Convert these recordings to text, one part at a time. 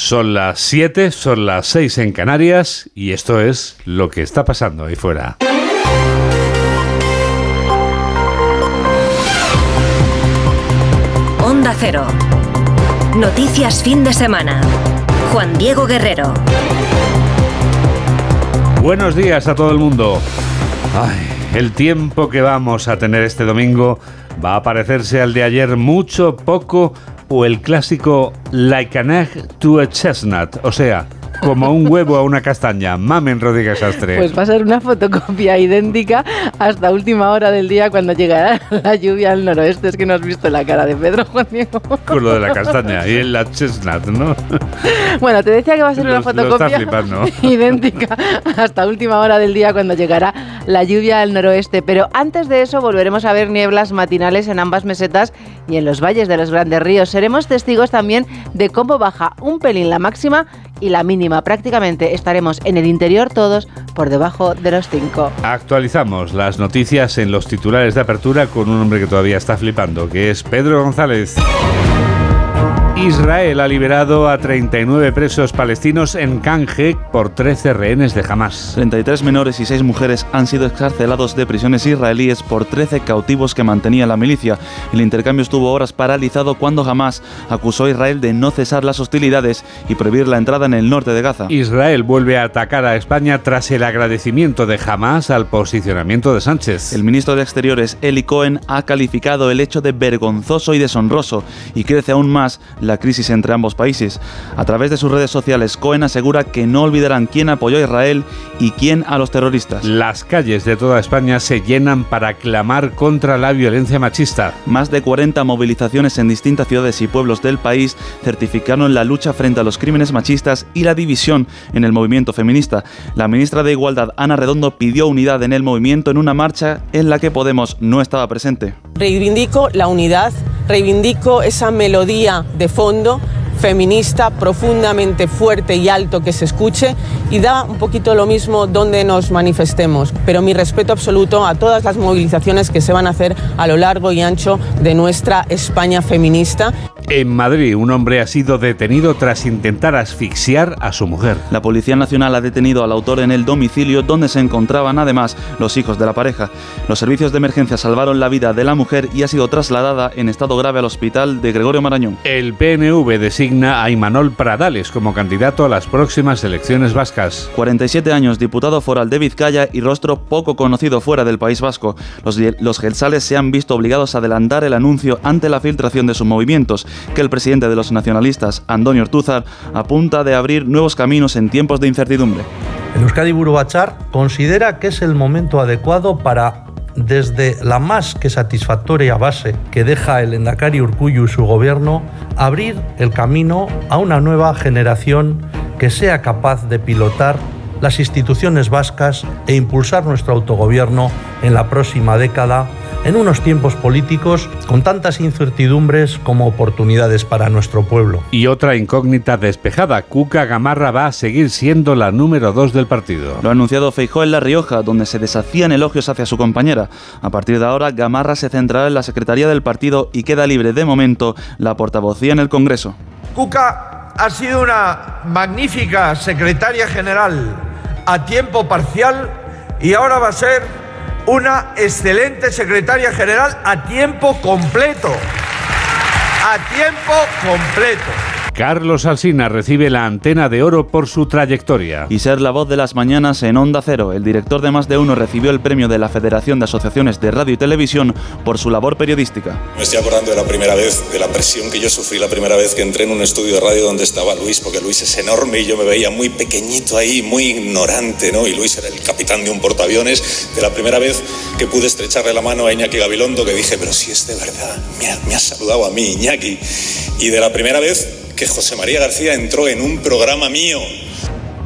Son las 7, son las 6 en Canarias y esto es lo que está pasando ahí fuera. Onda Cero. Noticias fin de semana. Juan Diego Guerrero. Buenos días a todo el mundo. Ay, el tiempo que vamos a tener este domingo va a parecerse al de ayer mucho, poco o el clásico like an egg to a chestnut, o sea, como un huevo a una castaña. Mamen Rodríguez Astre. Pues va a ser una fotocopia idéntica hasta última hora del día cuando llegará la lluvia al noroeste. Es que no has visto la cara de Pedro Juan Diego. Con lo de la castaña y en la chestnut, ¿no? Bueno, te decía que va a ser una fotocopia idéntica hasta última hora del día cuando llegará la lluvia al noroeste. Pero antes de eso volveremos a ver nieblas matinales en ambas mesetas y en los valles de los grandes ríos. Seremos testigos también de cómo baja un pelín la máxima y la mínima. Prácticamente estaremos en el interior todos por debajo de los 5. Actualizamos las noticias en los titulares de apertura con un hombre que todavía está flipando, que es Pedro González. Israel ha liberado a 39 presos palestinos en canje por 13 rehenes de Hamas. 33 menores y 6 mujeres han sido excarcelados de prisiones israelíes por 13 cautivos que mantenía la milicia. El intercambio estuvo horas paralizado cuando Hamas acusó a Israel de no cesar las hostilidades y prohibir la entrada en el norte de Gaza. Israel vuelve a atacar a España tras el agradecimiento de Hamas al posicionamiento de Sánchez. El ministro de Exteriores, Eli Cohen, ha calificado el hecho de vergonzoso y deshonroso y crece aún más la crisis entre ambos países. A través de sus redes sociales, Cohen asegura que no olvidarán quién apoyó a Israel y quién a los terroristas. Las calles de toda España se llenan para clamar contra la violencia machista. Más de 40 movilizaciones en distintas ciudades y pueblos del país certificaron la lucha frente a los crímenes machistas y la división en el movimiento feminista. La ministra de Igualdad, Ana Redondo, pidió unidad en el movimiento en una marcha en la que Podemos no estaba presente. Reivindico la unidad, reivindico esa melodía de fondo feminista profundamente fuerte y alto que se escuche y da un poquito lo mismo donde nos manifestemos, pero mi respeto absoluto a todas las movilizaciones que se van a hacer a lo largo y ancho de nuestra España feminista. En Madrid, un hombre ha sido detenido tras intentar asfixiar a su mujer. La Policía Nacional ha detenido al autor en el domicilio donde se encontraban además los hijos de la pareja. Los servicios de emergencia salvaron la vida de la mujer y ha sido trasladada en estado grave al hospital de Gregorio Marañón. El PNV designa a Imanol Pradales como candidato a las próximas elecciones vascas. 47 años, diputado foral de Vizcaya y rostro poco conocido fuera del País Vasco. Los, los gelsales se han visto obligados a adelantar el anuncio ante la filtración de sus movimientos, que el presidente de los nacionalistas, Antonio Ortúzar, apunta de abrir nuevos caminos en tiempos de incertidumbre. El Euskadi Burubachar considera que es el momento adecuado para desde la más que satisfactoria base que deja el Endacari Urcuyu y su gobierno, abrir el camino a una nueva generación que sea capaz de pilotar las instituciones vascas e impulsar nuestro autogobierno en la próxima década en unos tiempos políticos con tantas incertidumbres como oportunidades para nuestro pueblo. Y otra incógnita despejada, Cuca Gamarra va a seguir siendo la número dos del partido. Lo ha anunciado Feijó en La Rioja, donde se deshacían elogios hacia su compañera. A partir de ahora, Gamarra se centrará en la Secretaría del partido y queda libre de momento la portavocía en el Congreso. Cuca ha sido una magnífica secretaria general a tiempo parcial y ahora va a ser una excelente secretaria general a tiempo completo. A tiempo completo. Carlos Alsina recibe la antena de oro por su trayectoria. Y ser la voz de las mañanas en Onda Cero, el director de Más de Uno recibió el premio de la Federación de Asociaciones de Radio y Televisión por su labor periodística. Me estoy acordando de la primera vez, de la presión que yo sufrí la primera vez que entré en un estudio de radio donde estaba Luis, porque Luis es enorme y yo me veía muy pequeñito ahí, muy ignorante, ¿no? Y Luis era el capitán de un portaaviones. De la primera vez que pude estrecharle la mano a Iñaki Gabilondo, que dije, pero si es de verdad, me, ha, me has saludado a mí, Iñaki. Y de la primera vez que José María García entró en un programa mío.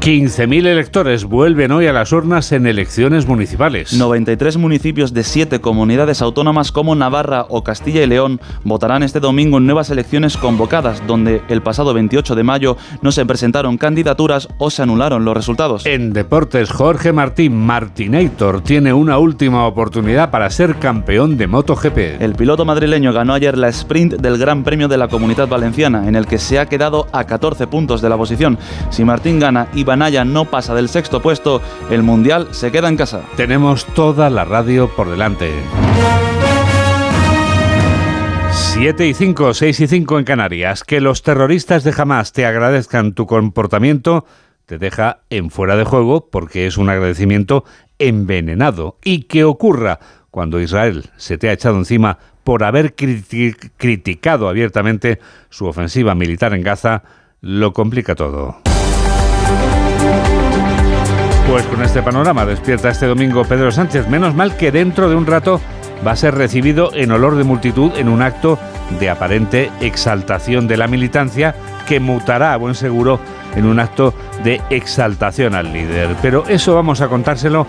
15.000 electores vuelven hoy a las urnas en elecciones municipales. 93 municipios de 7 comunidades autónomas como Navarra o Castilla y León votarán este domingo en nuevas elecciones convocadas, donde el pasado 28 de mayo no se presentaron candidaturas o se anularon los resultados. En deportes, Jorge Martín Martinator tiene una última oportunidad para ser campeón de MotoGP. El piloto madrileño ganó ayer la sprint del Gran Premio de la Comunidad Valenciana, en el que se ha quedado a 14 puntos de la posición. Si Martín gana y No pasa del sexto puesto, el Mundial se queda en casa. Tenemos toda la radio por delante. 7 y 5, 6 y 5 en Canarias. Que los terroristas de Hamas te agradezcan tu comportamiento te deja en fuera de juego porque es un agradecimiento envenenado. Y que ocurra cuando Israel se te ha echado encima por haber criticado abiertamente su ofensiva militar en Gaza, lo complica todo. Pues con este panorama despierta este domingo Pedro Sánchez. Menos mal que dentro de un rato va a ser recibido en olor de multitud en un acto de aparente exaltación de la militancia que mutará a buen seguro en un acto de exaltación al líder. Pero eso vamos a contárselo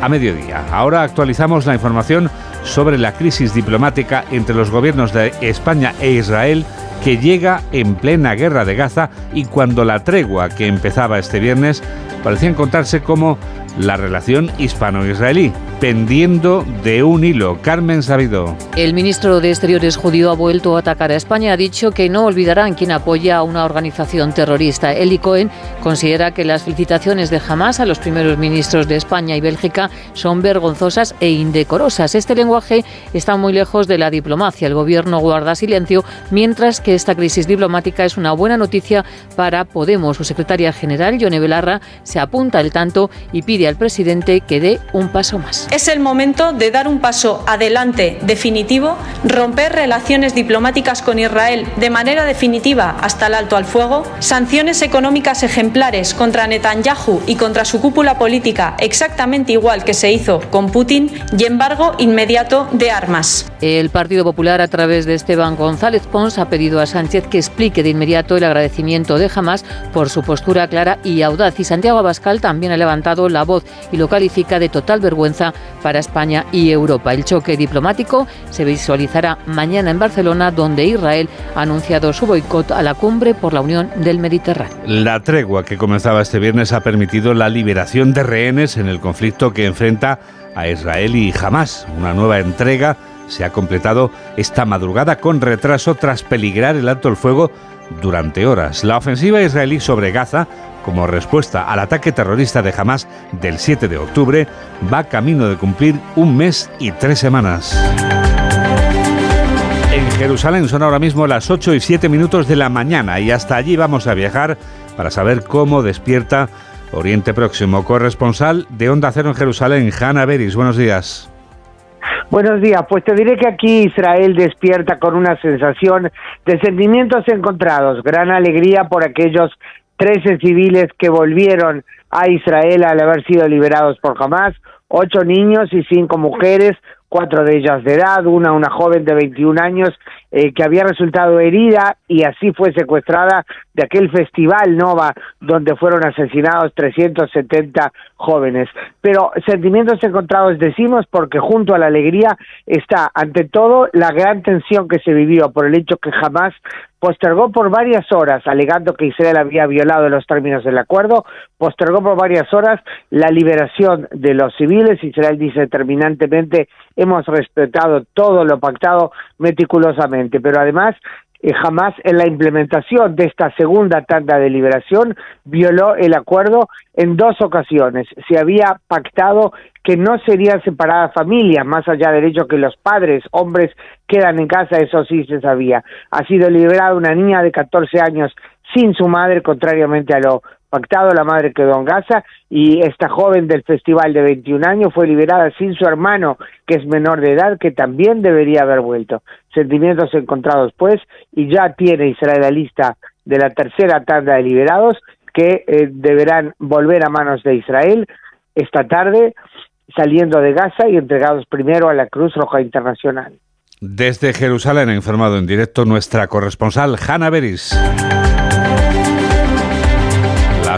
a mediodía. Ahora actualizamos la información sobre la crisis diplomática entre los gobiernos de España e Israel que llega en plena guerra de Gaza y cuando la tregua que empezaba este viernes parecía encontrarse como la relación hispano-israelí, pendiendo de un hilo. Carmen Sabido. El ministro de Exteriores judío ha vuelto a atacar a España. Ha dicho que no olvidarán quien apoya a una organización terrorista. Eli Cohen considera que las felicitaciones de Hamas a los primeros ministros de España y Bélgica son vergonzosas e indecorosas. Este lenguaje está muy lejos de la diplomacia. El gobierno guarda silencio, mientras que esta crisis diplomática es una buena noticia para Podemos. Su secretaria general, Yone Belarra, se apunta el tanto y pide al presidente que dé un paso más. Es el momento de dar un paso adelante definitivo, romper relaciones diplomáticas con Israel de manera definitiva hasta el alto al fuego, sanciones económicas ejemplares contra Netanyahu y contra su cúpula política exactamente igual que se hizo con Putin y embargo inmediato de armas. El Partido Popular a través de Esteban González Pons ha pedido a Sánchez que explique de inmediato el agradecimiento de Hamas por su postura clara y audaz y Santiago Abascal también ha levantado la voz y lo califica de total vergüenza para España y Europa. El choque diplomático se visualizará mañana en Barcelona, donde Israel ha anunciado su boicot a la cumbre por la Unión del Mediterráneo. La tregua que comenzaba este viernes ha permitido la liberación de rehenes en el conflicto que enfrenta a Israel y Hamas. Una nueva entrega se ha completado esta madrugada con retraso tras peligrar el alto el fuego durante horas. La ofensiva israelí sobre Gaza como respuesta al ataque terrorista de Hamas del 7 de octubre, va camino de cumplir un mes y tres semanas. En Jerusalén son ahora mismo las 8 y 7 minutos de la mañana y hasta allí vamos a viajar para saber cómo despierta Oriente Próximo. Corresponsal de Onda Cero en Jerusalén, Hanna Beris. Buenos días. Buenos días, pues te diré que aquí Israel despierta con una sensación de sentimientos encontrados, gran alegría por aquellos 13 civiles que volvieron a Israel al haber sido liberados por Hamas, ocho niños y cinco mujeres, cuatro de ellas de edad, una una joven de 21 años eh, que había resultado herida y así fue secuestrada de aquel festival Nova donde fueron asesinados 370 jóvenes. Pero sentimientos encontrados decimos porque junto a la alegría está ante todo la gran tensión que se vivió por el hecho que jamás postergó por varias horas, alegando que Israel había violado los términos del acuerdo, postergó por varias horas la liberación de los civiles. Israel dice terminantemente, hemos respetado todo lo pactado meticulosamente, pero además eh, jamás en la implementación de esta segunda tanda de liberación violó el acuerdo en dos ocasiones. Se había pactado que no serían separadas familias, más allá del hecho que los padres, hombres, quedan en casa, eso sí se sabía. Ha sido liberada una niña de 14 años sin su madre, contrariamente a lo pactado, la madre quedó en Gaza y esta joven del festival de 21 años fue liberada sin su hermano, que es menor de edad, que también debería haber vuelto. Sentimientos encontrados, pues, y ya tiene Israel la lista de la tercera tanda de liberados que eh, deberán volver a manos de Israel esta tarde, saliendo de Gaza y entregados primero a la Cruz Roja Internacional. Desde Jerusalén ha informado en directo nuestra corresponsal Hanna Beris.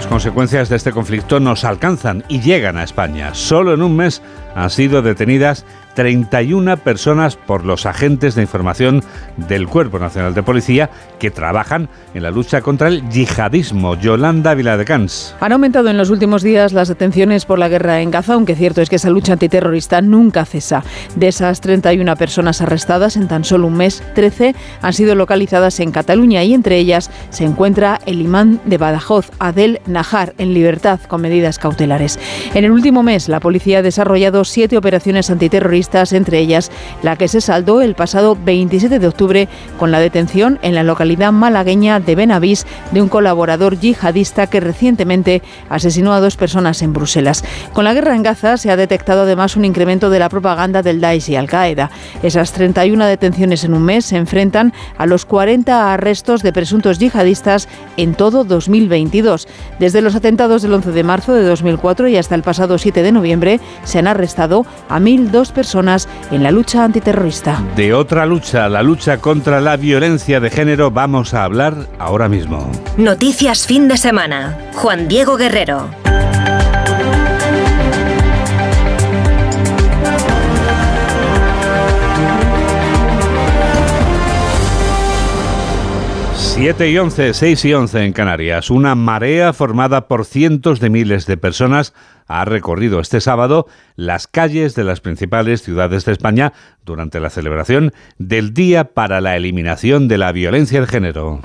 consecuencias de este conflicto nos alcanzan y llegan a España. Solo en un mes han sido detenidas 31 personas por los agentes de información del Cuerpo Nacional de Policía que trabajan en la lucha contra el yihadismo. Yolanda Viladecans. Han aumentado en los últimos días las detenciones por la guerra en Gaza, aunque cierto es que esa lucha antiterrorista nunca cesa. De esas 31 personas arrestadas en tan solo un mes, 13 han sido localizadas en Cataluña y entre ellas se encuentra el imán de Badajoz, Adel Najar, en libertad con medidas cautelares. En el último mes, la policía ha desarrollado siete operaciones antiterroristas entre ellas la que se saldó el pasado 27 de octubre con la detención en la localidad malagueña de Benavís de un colaborador yihadista que recientemente asesinó a dos personas en Bruselas. Con la guerra en Gaza se ha detectado además un incremento de la propaganda del Daesh y Al-Qaeda. Esas 31 detenciones en un mes se enfrentan a los 40 arrestos de presuntos yihadistas en todo 2022. Desde los atentados del 11 de marzo de 2004 y hasta el pasado 7 de noviembre se han arrestado a 1.002 personas en la lucha antiterrorista. De otra lucha, la lucha contra la violencia de género, vamos a hablar ahora mismo. Noticias fin de semana. Juan Diego Guerrero. Siete y 11, 6 y 11 en Canarias. Una marea formada por cientos de miles de personas ha recorrido este sábado las calles de las principales ciudades de España durante la celebración del Día para la Eliminación de la Violencia de Género.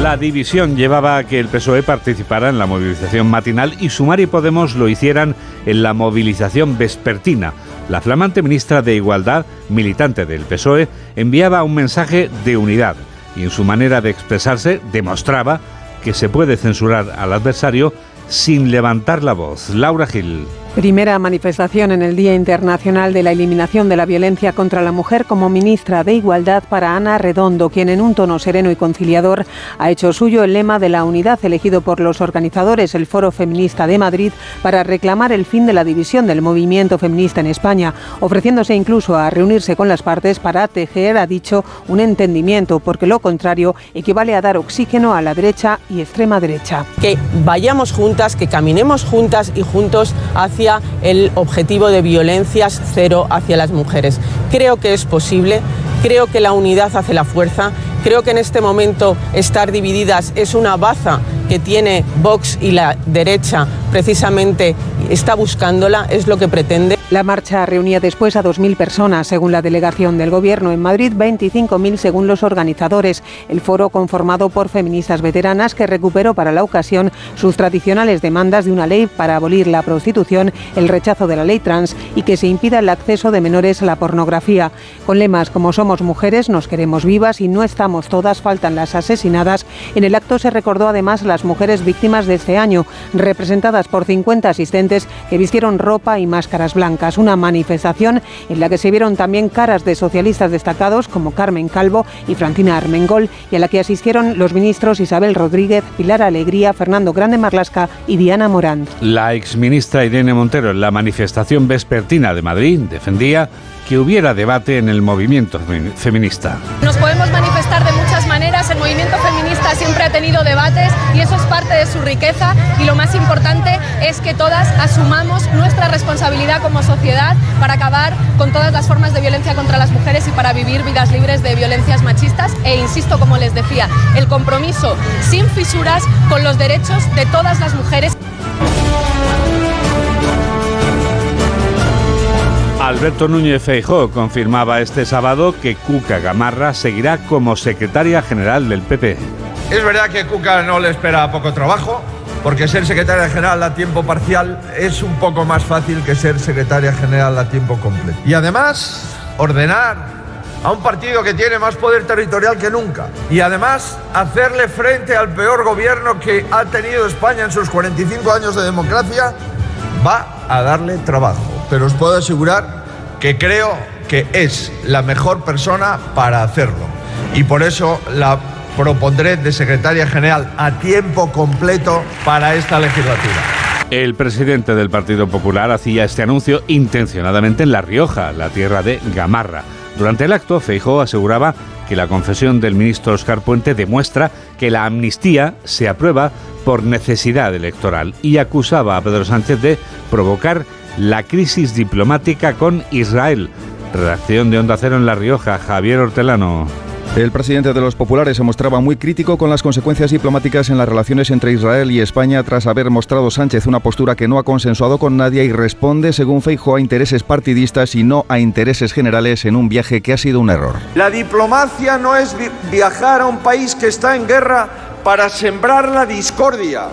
La división llevaba a que el PSOE participara en la movilización matinal y Sumar y Podemos lo hicieran en la movilización vespertina. La flamante ministra de Igualdad, militante del PSOE, enviaba un mensaje de unidad y en su manera de expresarse demostraba que se puede censurar al adversario sin levantar la voz. Laura Gil. Primera manifestación en el Día Internacional de la Eliminación de la Violencia contra la Mujer como ministra de Igualdad para Ana Redondo, quien en un tono sereno y conciliador ha hecho suyo el lema de la unidad elegido por los organizadores, el Foro Feminista de Madrid, para reclamar el fin de la división del movimiento feminista en España, ofreciéndose incluso a reunirse con las partes para tejer, ha dicho, un entendimiento, porque lo contrario equivale a dar oxígeno a la derecha y extrema derecha. Que vayamos juntas, que caminemos juntas y juntos hacia el objetivo de violencias cero hacia las mujeres. Creo que es posible, creo que la unidad hace la fuerza, creo que en este momento estar divididas es una baza que tiene Vox y la derecha precisamente está buscándola, es lo que pretende. La marcha reunía después a 2.000 personas, según la delegación del Gobierno. En Madrid, 25.000 según los organizadores. El foro conformado por feministas veteranas que recuperó para la ocasión sus tradicionales demandas de una ley para abolir la prostitución, el rechazo de la ley trans y que se impida el acceso de menores a la pornografía. Con lemas como somos mujeres, nos queremos vivas y no estamos todas, faltan las asesinadas. En el acto se recordó además las mujeres víctimas de este año, representadas por 50 asistentes que vistieron ropa y máscaras blancas una manifestación en la que se vieron también caras de socialistas destacados como Carmen Calvo y Francina Armengol y a la que asistieron los ministros Isabel Rodríguez, Pilar Alegría, Fernando Grande Marlasca y Diana Morán. La exministra Irene Montero en la manifestación vespertina de Madrid defendía que hubiera debate en el movimiento feminista. Nos podemos manifestar de muchas el movimiento feminista siempre ha tenido debates y eso es parte de su riqueza y lo más importante es que todas asumamos nuestra responsabilidad como sociedad para acabar con todas las formas de violencia contra las mujeres y para vivir vidas libres de violencias machistas e insisto, como les decía, el compromiso sin fisuras con los derechos de todas las mujeres. Alberto Núñez Feijóo confirmaba este sábado que Cuca Gamarra seguirá como secretaria general del PP. Es verdad que Cuca no le espera poco trabajo, porque ser secretaria general a tiempo parcial es un poco más fácil que ser secretaria general a tiempo completo. Y además, ordenar a un partido que tiene más poder territorial que nunca. Y además, hacerle frente al peor gobierno que ha tenido España en sus 45 años de democracia, va a darle trabajo. Pero os puedo asegurar que creo que es la mejor persona para hacerlo. Y por eso la propondré de secretaria general a tiempo completo para esta legislatura. El presidente del Partido Popular hacía este anuncio intencionadamente en La Rioja, la tierra de Gamarra. Durante el acto, Feijó aseguraba que la confesión del ministro Oscar Puente demuestra que la amnistía se aprueba por necesidad electoral y acusaba a Pedro Sánchez de provocar la crisis diplomática con Israel. Redacción de Onda Cero en La Rioja, Javier Hortelano. El presidente de los populares se mostraba muy crítico con las consecuencias diplomáticas en las relaciones entre Israel y España tras haber mostrado Sánchez una postura que no ha consensuado con nadie y responde, según Feijo, a intereses partidistas y no a intereses generales en un viaje que ha sido un error. La diplomacia no es viajar a un país que está en guerra para sembrar la discordia.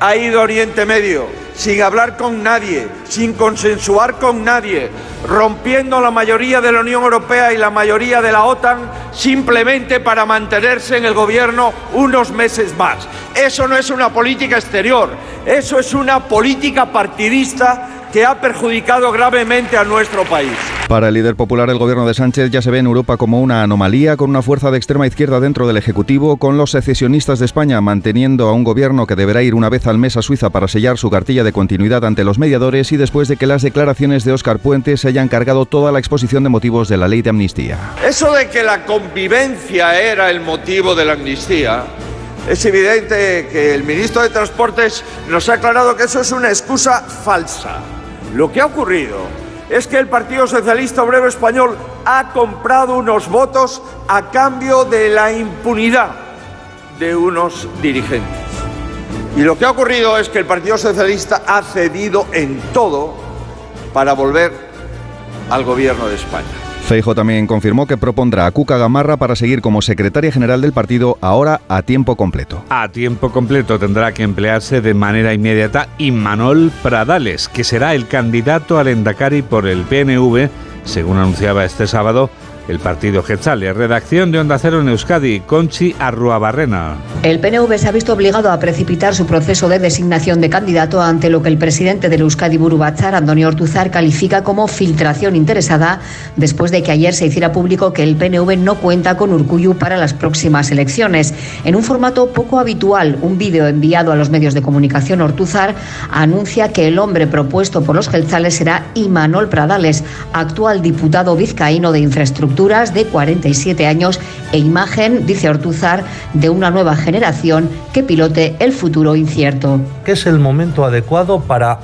Ha ido a Oriente Medio sin hablar con nadie, sin consensuar con nadie, rompiendo la mayoría de la Unión Europea y la mayoría de la OTAN simplemente para mantenerse en el gobierno unos meses más. Eso no es una política exterior, eso es una política partidista que ha perjudicado gravemente a nuestro país. Para el líder popular, el gobierno de Sánchez ya se ve en Europa como una anomalía, con una fuerza de extrema izquierda dentro del Ejecutivo, con los secesionistas de España manteniendo a un gobierno que deberá ir una vez al mes a Suiza para sellar su cartilla de continuidad ante los mediadores y después de que las declaraciones de Óscar Puente se hayan cargado toda la exposición de motivos de la ley de amnistía. Eso de que la convivencia era el motivo de la amnistía es evidente que el ministro de Transportes nos ha aclarado que eso es una excusa falsa. Lo que ha ocurrido es que el Partido Socialista Obrero Español ha comprado unos votos a cambio de la impunidad de unos dirigentes. Y lo que ha ocurrido es que el Partido Socialista ha cedido en todo para volver al gobierno de España. Feijo también confirmó que propondrá a Cuca Gamarra para seguir como secretaria general del partido ahora a tiempo completo. A tiempo completo tendrá que emplearse de manera inmediata Imanol Pradales, que será el candidato al Endacari por el PNV, según anunciaba este sábado el partido Getzale. Redacción de Onda Cero en Euskadi, Conchi Arruabarrena. El PNV se ha visto obligado a precipitar su proceso de designación de candidato ante lo que el presidente del Euskadi Burubachar, Antonio Ortuzar, califica como filtración interesada después de que ayer se hiciera público que el PNV no cuenta con Urcuyu para las próximas elecciones. En un formato poco habitual, un vídeo enviado a los medios de comunicación, Ortuzar anuncia que el hombre propuesto por los Gelzales será Imanol Pradales, actual diputado vizcaíno de infraestructura de 47 años e imagen, dice Ortuzar, de una nueva generación que pilote el futuro incierto. Que es el momento adecuado para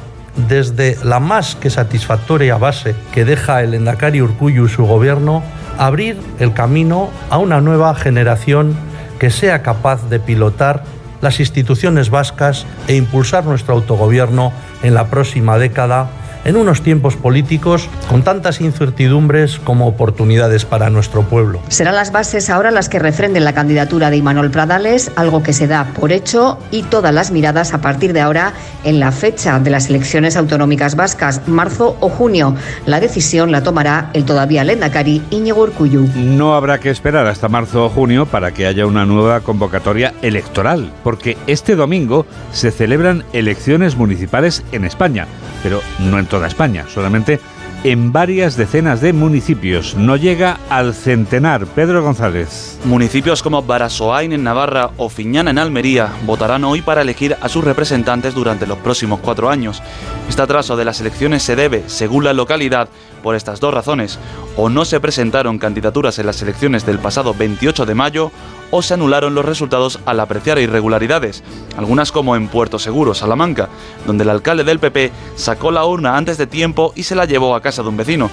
desde la más que satisfactoria base que deja el Endacari Urcuyu y su gobierno, abrir el camino a una nueva generación que sea capaz de pilotar las instituciones vascas e impulsar nuestro autogobierno en la próxima década en unos tiempos políticos con tantas incertidumbres como oportunidades para nuestro pueblo. Serán las bases ahora las que refrenden la candidatura de Imanol Pradales, algo que se da por hecho y todas las miradas a partir de ahora en la fecha de las elecciones autonómicas vascas, marzo o junio. La decisión la tomará el todavía lendakari Íñigo Urcuyu. No habrá que esperar hasta marzo o junio para que haya una nueva convocatoria electoral, porque este domingo se celebran elecciones municipales en España, pero no en toda España, solamente en varias decenas de municipios. No llega al centenar. Pedro González. Municipios como Barasoain en Navarra o Fiñana en Almería votarán hoy para elegir a sus representantes durante los próximos cuatro años. Este atraso de las elecciones se debe, según la localidad, por estas dos razones. O no se presentaron candidaturas en las elecciones del pasado 28 de mayo o se anularon los resultados al apreciar irregularidades, algunas como en Puerto Seguro, Salamanca, donde el alcalde del PP sacó la urna antes de tiempo y se la llevó a casa de un vecino.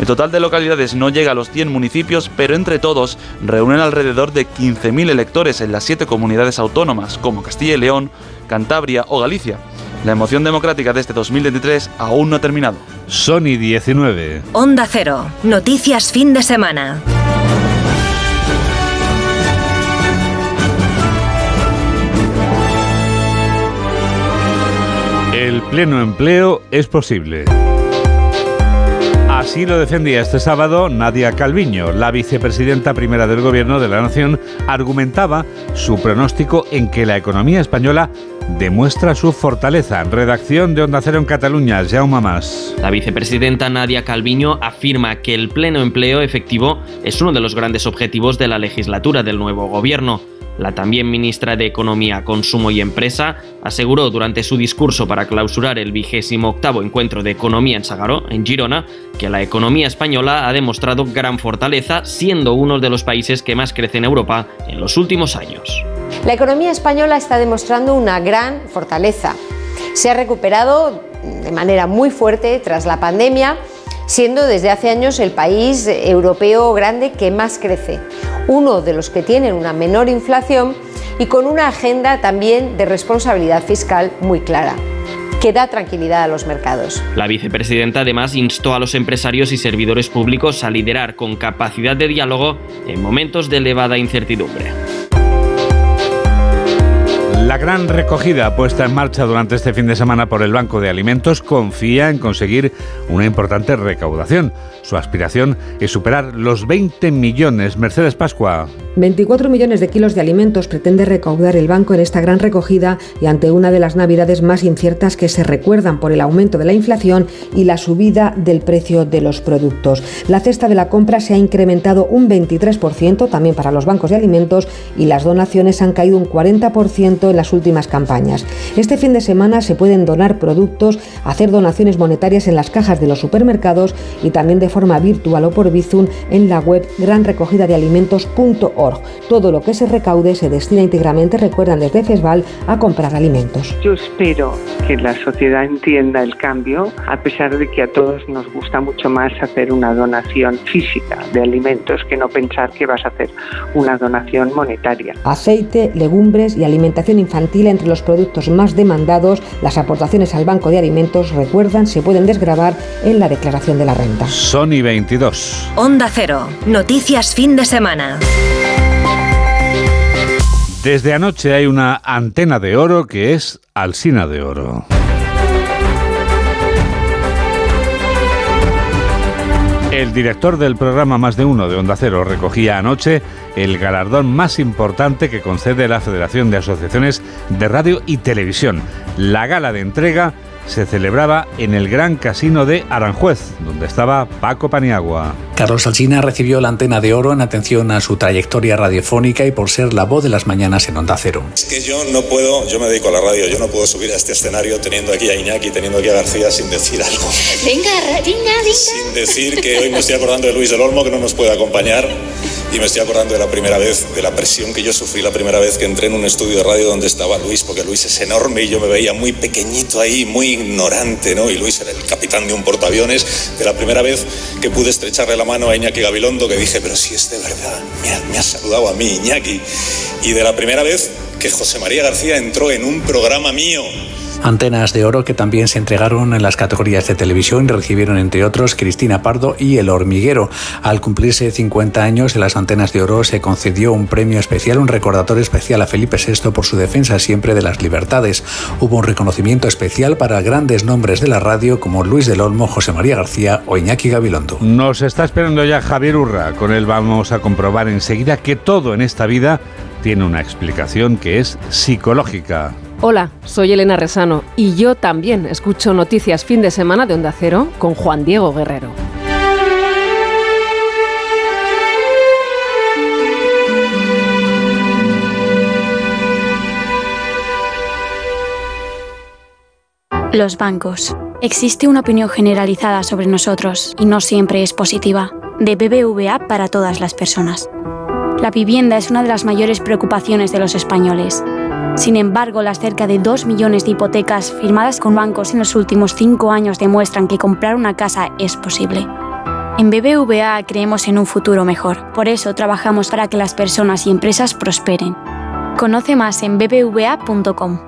El total de localidades no llega a los 100 municipios, pero entre todos reúnen alrededor de 15.000 electores en las siete comunidades autónomas, como Castilla y León, Cantabria o Galicia. La emoción democrática de este 2023 aún no ha terminado. Sony 19. Onda Cero. Noticias fin de semana. El pleno empleo es posible. Así lo defendía este sábado Nadia Calviño, la vicepresidenta primera del Gobierno de la Nación, argumentaba su pronóstico en que la economía española demuestra su fortaleza. Redacción de Onda Cero en Cataluña, Jaume Más. La vicepresidenta Nadia Calviño afirma que el pleno empleo efectivo es uno de los grandes objetivos de la legislatura del nuevo Gobierno la también ministra de Economía, Consumo y Empresa, aseguró durante su discurso para clausurar el vigésimo octavo encuentro de economía en Sagaró, en Girona, que la economía española ha demostrado gran fortaleza, siendo uno de los países que más crece en Europa en los últimos años. La economía española está demostrando una gran fortaleza. Se ha recuperado de manera muy fuerte tras la pandemia, siendo desde hace años el país europeo grande que más crece, uno de los que tienen una menor inflación y con una agenda también de responsabilidad fiscal muy clara que da tranquilidad a los mercados. La vicepresidenta además instó a los empresarios y servidores públicos a liderar con capacidad de diálogo en momentos de elevada incertidumbre. La gran recogida puesta en marcha durante este fin de semana por el Banco de Alimentos confía en conseguir una importante recaudación. Su aspiración es superar los 20 millones. Mercedes Pascua. 24 millones de kilos de alimentos pretende recaudar el banco en esta gran recogida y ante una de las navidades más inciertas que se recuerdan por el aumento de la inflación y la subida del precio de los productos. La cesta de la compra se ha incrementado un 23% también para los bancos de alimentos y las donaciones han caído un 40% en las últimas campañas. Este fin de semana se pueden donar productos, hacer donaciones monetarias en las cajas de los supermercados y también de forma virtual o por Bizum en la web granrecogidadealimentos.org. Todo lo que se recaude se destina íntegramente, recuerdan desde FESVAL, a comprar alimentos. Yo espero que la sociedad entienda el cambio, a pesar de que a todos nos gusta mucho más hacer una donación física de alimentos que no pensar que vas a hacer una donación monetaria. Aceite, legumbres y alimentación infantil entre los productos más demandados, las aportaciones al Banco de Alimentos, recuerdan, se pueden desgravar en la declaración de la renta. Sony 22. Onda Cero. Noticias fin de semana. Desde anoche hay una antena de oro que es Alsina de Oro. El director del programa Más de Uno de Onda Cero recogía anoche el galardón más importante que concede la Federación de Asociaciones de Radio y Televisión. La gala de entrega se celebraba en el Gran Casino de Aranjuez, donde estaba Paco Paniagua. Carlos Alsina recibió la antena de oro en atención a su trayectoria radiofónica y por ser la voz de las mañanas en Onda Cero. Es que yo no puedo, yo me dedico a la radio, yo no puedo subir a este escenario teniendo aquí a Iñaki, teniendo aquí a García sin decir algo. Venga, venga, venga. Sin decir que hoy me estoy acordando de Luis del Olmo, que no nos puede acompañar, y me estoy acordando de la primera vez, de la presión que yo sufrí la primera vez que entré en un estudio de radio donde estaba Luis, porque Luis es enorme y yo me veía muy pequeñito ahí, muy ignorante, ¿no? Y Luis era el capitán de un portaaviones. De la primera vez que pude estrecharle la mano a Iñaki Gabilondo, que dije, pero si es de verdad, me ha, me ha saludado a mí, Iñaki. Y de la primera vez que José María García entró en un programa mío. Antenas de oro que también se entregaron en las categorías de televisión y recibieron entre otros Cristina Pardo y El Hormiguero. Al cumplirse 50 años de las Antenas de Oro se concedió un premio especial, un recordatorio especial a Felipe VI por su defensa siempre de las libertades. Hubo un reconocimiento especial para grandes nombres de la radio como Luis del Olmo, José María García o Iñaki Gabilondo. Nos está esperando ya Javier Urra. Con él vamos a comprobar enseguida que todo en esta vida tiene una explicación que es psicológica. Hola, soy Elena Resano y yo también escucho noticias fin de semana de Onda Cero con Juan Diego Guerrero. Los bancos. Existe una opinión generalizada sobre nosotros y no siempre es positiva. De BBVA para todas las personas. La vivienda es una de las mayores preocupaciones de los españoles. Sin embargo, las cerca de 2 millones de hipotecas firmadas con bancos en los últimos 5 años demuestran que comprar una casa es posible. En BBVA creemos en un futuro mejor. Por eso trabajamos para que las personas y empresas prosperen. Conoce más en bbva.com.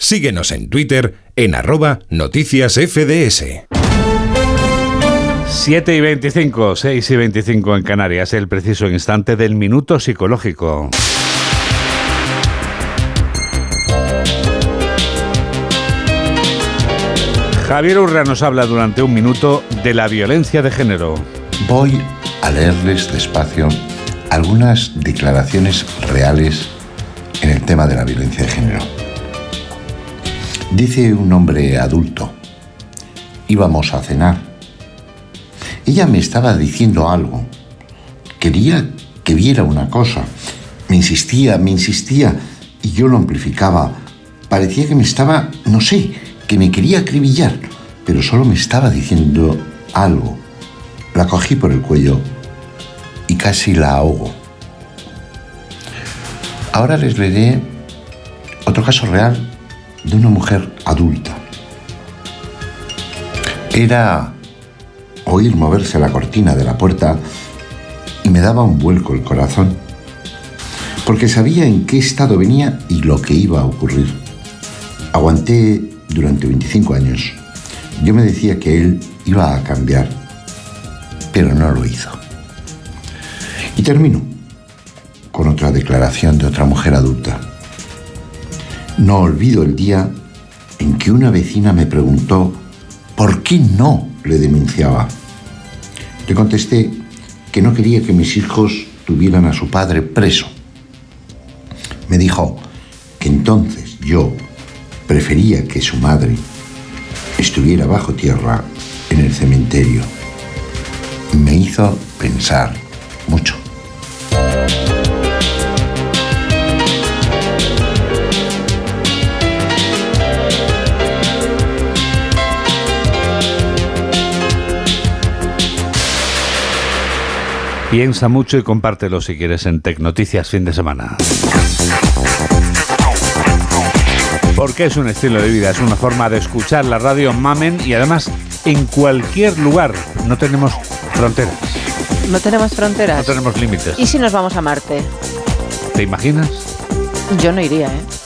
Síguenos en Twitter en arroba noticias FDS. 7 y 25, 6 y 25 en Canarias, el preciso instante del minuto psicológico. Javier Urra nos habla durante un minuto de la violencia de género. Voy a leerles despacio algunas declaraciones reales en el tema de la violencia de género. Dice un hombre adulto, íbamos a cenar. Ella me estaba diciendo algo. Quería que viera una cosa. Me insistía, me insistía y yo lo amplificaba. Parecía que me estaba, no sé, que me quería acribillar, pero solo me estaba diciendo algo. La cogí por el cuello y casi la ahogo. Ahora les leeré otro caso real de una mujer adulta. Era oír moverse la cortina de la puerta y me daba un vuelco el corazón, porque sabía en qué estado venía y lo que iba a ocurrir. Aguanté durante 25 años. Yo me decía que él iba a cambiar, pero no lo hizo. Y termino con otra declaración de otra mujer adulta. No olvido el día en que una vecina me preguntó por qué no le denunciaba. Le contesté que no quería que mis hijos tuvieran a su padre preso. Me dijo que entonces yo prefería que su madre estuviera bajo tierra en el cementerio. Me hizo pensar mucho. Piensa mucho y compártelo si quieres en Tecnoticias fin de semana. Porque es un estilo de vida, es una forma de escuchar la radio Mamen y además en cualquier lugar. No tenemos fronteras. No tenemos fronteras. No tenemos límites. ¿Y si nos vamos a Marte? ¿Te imaginas? Yo no iría, ¿eh?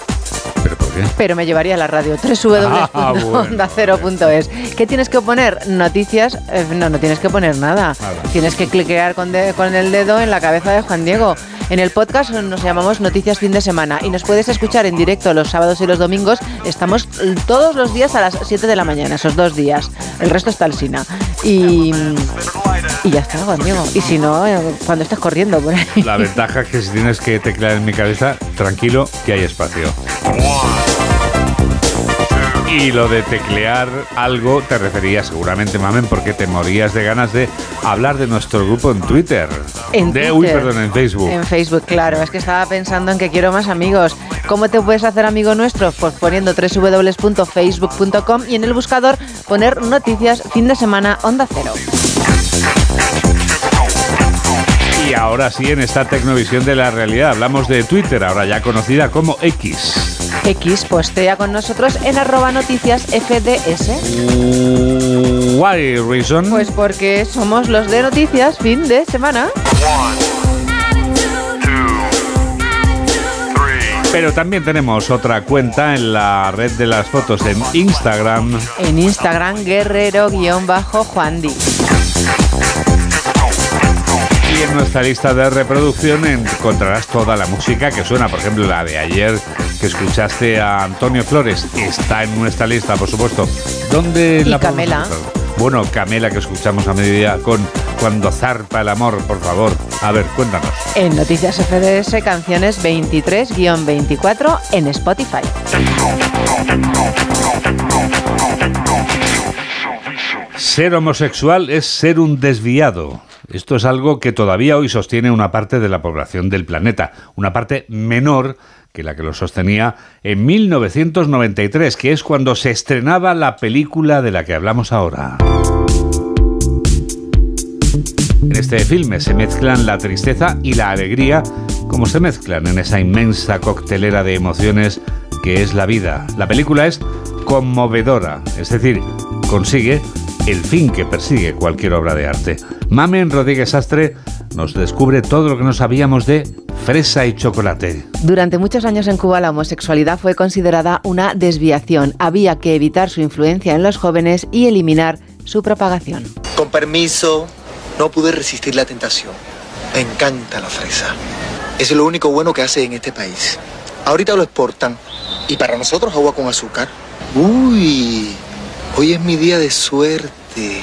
¿Pero por qué? Pero me llevaría a la radio www.ondacero.es. ¿Qué tienes que poner? Noticias. Eh, no, no tienes que poner nada. Tienes que cliquear con, de- con el dedo en la cabeza de Juan Diego. En el podcast nos llamamos Noticias Fin de Semana y nos puedes escuchar en directo los sábados y los domingos. Estamos todos los días a las 7 de la mañana, esos dos días. El resto está al Sina. Y, y ya está, Juan Diego. Y si no, eh, cuando estés corriendo por ahí. La ventaja es que si tienes que teclear en mi cabeza, tranquilo, que hay espacio. Y lo de teclear algo te refería seguramente, Mamen, porque te morías de ganas de hablar de nuestro grupo en Twitter. En de, Uy, Twitter. perdón, en Facebook. En Facebook, claro. Es que estaba pensando en que quiero más amigos. ¿Cómo te puedes hacer amigo nuestro? Pues poniendo www.facebook.com y en el buscador poner noticias fin de semana onda cero. Y ahora sí, en esta tecnovisión de la realidad, hablamos de Twitter, ahora ya conocida como X. X postea con nosotros en arroba noticias FDS. Why reason? Pues porque somos los de noticias fin de semana. Pero también tenemos otra cuenta en la red de las fotos en Instagram. En Instagram, guerrero-juan Di. Y en nuestra lista de reproducción encontrarás toda la música que suena, por ejemplo, la de ayer que escuchaste a Antonio Flores. Está en nuestra lista, por supuesto. ¿Dónde Y la Camela. Bueno, Camela que escuchamos a mediodía con Cuando zarpa el amor, por favor. A ver, cuéntanos. En Noticias FDS, canciones 23-24 en Spotify. Ser homosexual es ser un desviado. Esto es algo que todavía hoy sostiene una parte de la población del planeta, una parte menor que la que lo sostenía en 1993, que es cuando se estrenaba la película de la que hablamos ahora. En este filme se mezclan la tristeza y la alegría como se mezclan en esa inmensa coctelera de emociones que es la vida. La película es conmovedora, es decir, consigue el fin que persigue cualquier obra de arte. Mamen Rodríguez Astre nos descubre todo lo que no sabíamos de fresa y chocolate. Durante muchos años en Cuba la homosexualidad fue considerada una desviación. Había que evitar su influencia en los jóvenes y eliminar su propagación. Con permiso, no pude resistir la tentación. Me encanta la fresa. Es lo único bueno que hace en este país. Ahorita lo exportan. Y para nosotros agua con azúcar. Uy, hoy es mi día de suerte.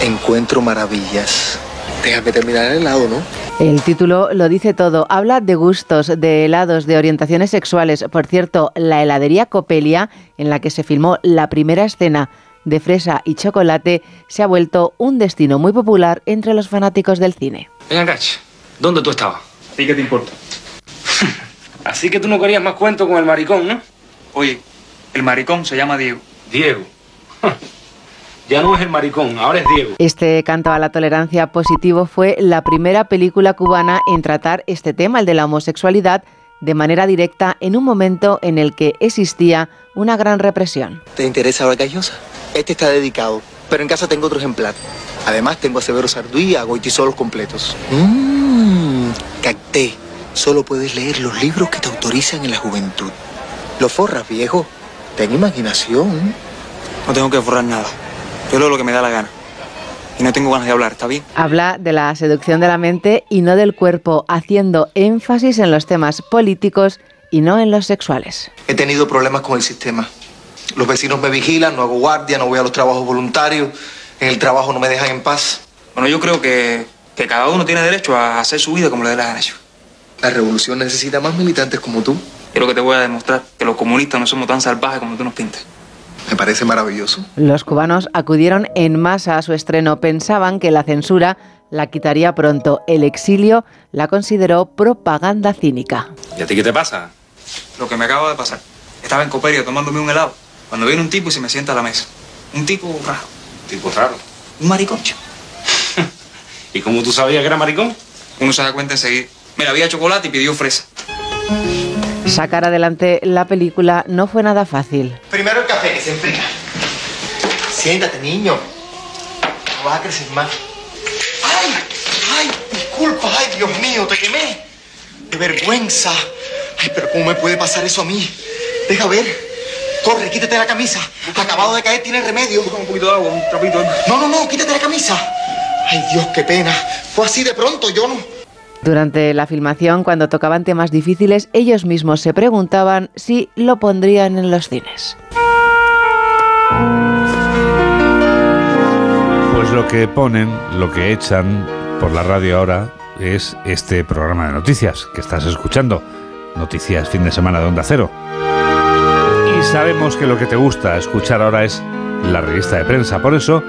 Encuentro maravillas. Déjame terminar el helado, ¿no? El título lo dice todo. Habla de gustos, de helados, de orientaciones sexuales. Por cierto, la heladería Copelia, en la que se filmó la primera escena de fresa y chocolate, se ha vuelto un destino muy popular entre los fanáticos del cine. Venga, Gach, ¿dónde tú estabas? ¿Y qué te importa? Así que tú no querías más cuento con el maricón, ¿no? Oye, el maricón se llama Diego. Diego. Ya no es el maricón, ahora es Diego. Este canto a la tolerancia positivo fue la primera película cubana en tratar este tema, el de la homosexualidad, de manera directa en un momento en el que existía una gran represión. ¿Te interesa la gallosa? Este está dedicado, pero en casa tengo otro ejemplar. Además tengo a Severo Sarduí y a Goitisolos completos. Mmm, cacté. Solo puedes leer los libros que te autorizan en la juventud. Lo forras, viejo. Ten imaginación. No tengo que forrar nada. Yo leo lo que me da la gana. Y no tengo ganas de hablar, ¿está bien? Habla de la seducción de la mente y no del cuerpo, haciendo énfasis en los temas políticos y no en los sexuales. He tenido problemas con el sistema. Los vecinos me vigilan, no hago guardia, no voy a los trabajos voluntarios, en el trabajo no me dejan en paz. Bueno, yo creo que, que cada uno tiene derecho a hacer su vida como le dé la gana. La revolución necesita más militantes como tú. Yo lo que te voy a demostrar, que los comunistas no somos tan salvajes como tú nos pintas. Me parece maravilloso. Los cubanos acudieron en masa a su estreno. Pensaban que la censura la quitaría pronto. El exilio la consideró propaganda cínica. ¿Y a ti qué te pasa? Lo que me acaba de pasar. Estaba en Coperia tomándome un helado. Cuando viene un tipo y se me sienta a la mesa. Un tipo raro. ¿Tipo raro? Un mariconcho. ¿Y cómo tú sabías que era maricón? Uno se da cuenta enseguida. Mira, había chocolate y pidió fresa. Sacar adelante la película no fue nada fácil. Primero el café, que se enfría. Siéntate, niño. No vas a crecer más. ¡Ay! ¡Ay! Disculpa, ay, Dios mío, te quemé. ¡Qué vergüenza! Ay, pero ¿cómo me puede pasar eso a mí? Deja ver. Corre, quítate la camisa. Acabado de caer, tiene remedio. un poquito de agua, un trapito. No, no, no, quítate la camisa. Ay, Dios, qué pena. Fue así de pronto, yo no. Durante la filmación, cuando tocaban temas difíciles, ellos mismos se preguntaban si lo pondrían en los cines. Pues lo que ponen, lo que echan por la radio ahora es este programa de noticias que estás escuchando. Noticias fin de semana de Onda Cero. Y sabemos que lo que te gusta escuchar ahora es la revista de prensa. Por eso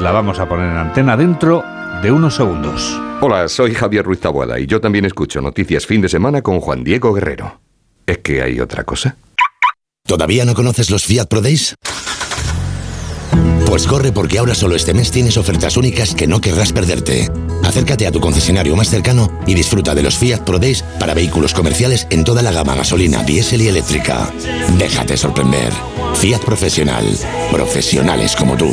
la vamos a poner en antena dentro de unos segundos. Hola, soy Javier Ruiz Taboada y yo también escucho Noticias Fin de Semana con Juan Diego Guerrero. ¿Es que hay otra cosa? ¿Todavía no conoces los Fiat Pro Days? Pues corre porque ahora solo este mes tienes ofertas únicas que no querrás perderte. Acércate a tu concesionario más cercano y disfruta de los Fiat Pro Days para vehículos comerciales en toda la gama gasolina, diésel y eléctrica. Déjate sorprender. Fiat Profesional. Profesionales como tú.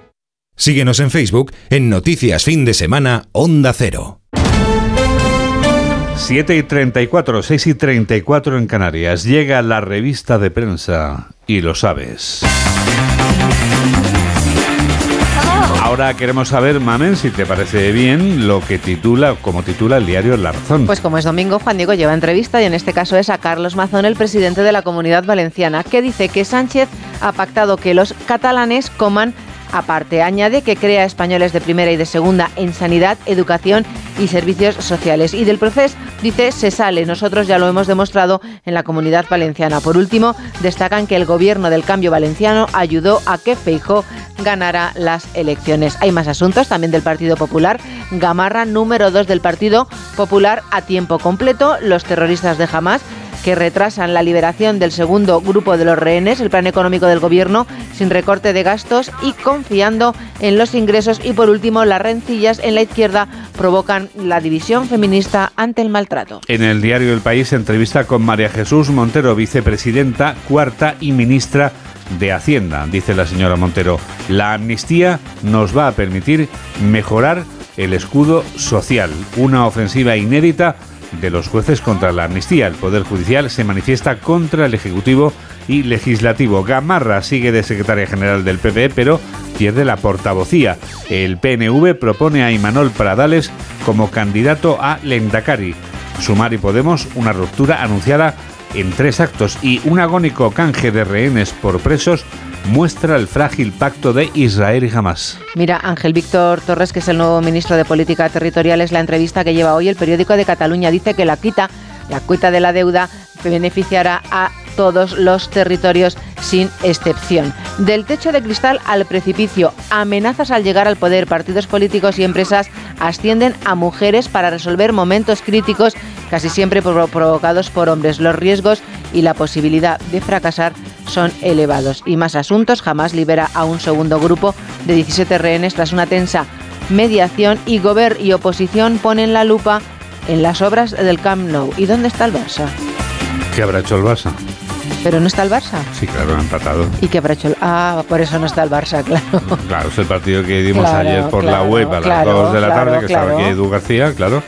Síguenos en Facebook en Noticias Fin de Semana Onda Cero. 7 y 34, 6 y 34 en Canarias. Llega la revista de prensa y lo sabes. Ahora queremos saber, Mamen, si te parece bien lo que titula, como titula el diario La Razón. Pues como es domingo, Juan Diego lleva entrevista y en este caso es a Carlos Mazón, el presidente de la Comunidad Valenciana, que dice que Sánchez ha pactado que los catalanes coman aparte. Añade que crea españoles de primera y de segunda en sanidad, educación y servicios sociales. Y del proceso, dice, se sale. Nosotros ya lo hemos demostrado en la comunidad valenciana. Por último, destacan que el gobierno del cambio valenciano ayudó a que Feijó ganara las elecciones. Hay más asuntos también del Partido Popular. Gamarra, número dos del Partido Popular a tiempo completo. Los terroristas de Hamas que retrasan la liberación del segundo grupo de los rehenes, el plan económico del gobierno sin recorte de gastos y confiando en los ingresos y por último las rencillas en la izquierda provocan la división feminista ante el maltrato. En el diario El País entrevista con María Jesús Montero, vicepresidenta cuarta y ministra de Hacienda, dice la señora Montero. La amnistía nos va a permitir mejorar el escudo social, una ofensiva inédita de los jueces contra la amnistía. El Poder Judicial se manifiesta contra el Ejecutivo y Legislativo. Gamarra sigue de secretaria general del PP, pero pierde la portavocía. El PNV propone a Imanol Pradales como candidato a Lendakari. Sumar y Podemos, una ruptura anunciada en tres actos y un agónico canje de rehenes por presos muestra el frágil pacto de Israel y Hamas. Mira, Ángel Víctor Torres, que es el nuevo ministro de Política Territorial, es la entrevista que lleva hoy el periódico de Cataluña. Dice que la quita, la cuita de la deuda beneficiará a todos los territorios sin excepción. Del techo de cristal al precipicio, amenazas al llegar al poder, partidos políticos y empresas ascienden a mujeres para resolver momentos críticos, casi siempre provocados por hombres. Los riesgos y la posibilidad de fracasar son elevados. Y más asuntos, jamás libera a un segundo grupo de 17 rehenes tras una tensa mediación y Gober y oposición ponen la lupa en las obras del Camp Nou. ¿Y dónde está el Barça? ¿Qué habrá hecho el Barça? Pero no está el Barça. Sí, claro, han empatado. ¿Y qué habrá hecho el... Ah, por eso no está el Barça, claro. Claro, es el partido que dimos ayer por la web a las 2 de la tarde, que estaba aquí Edu García, claro.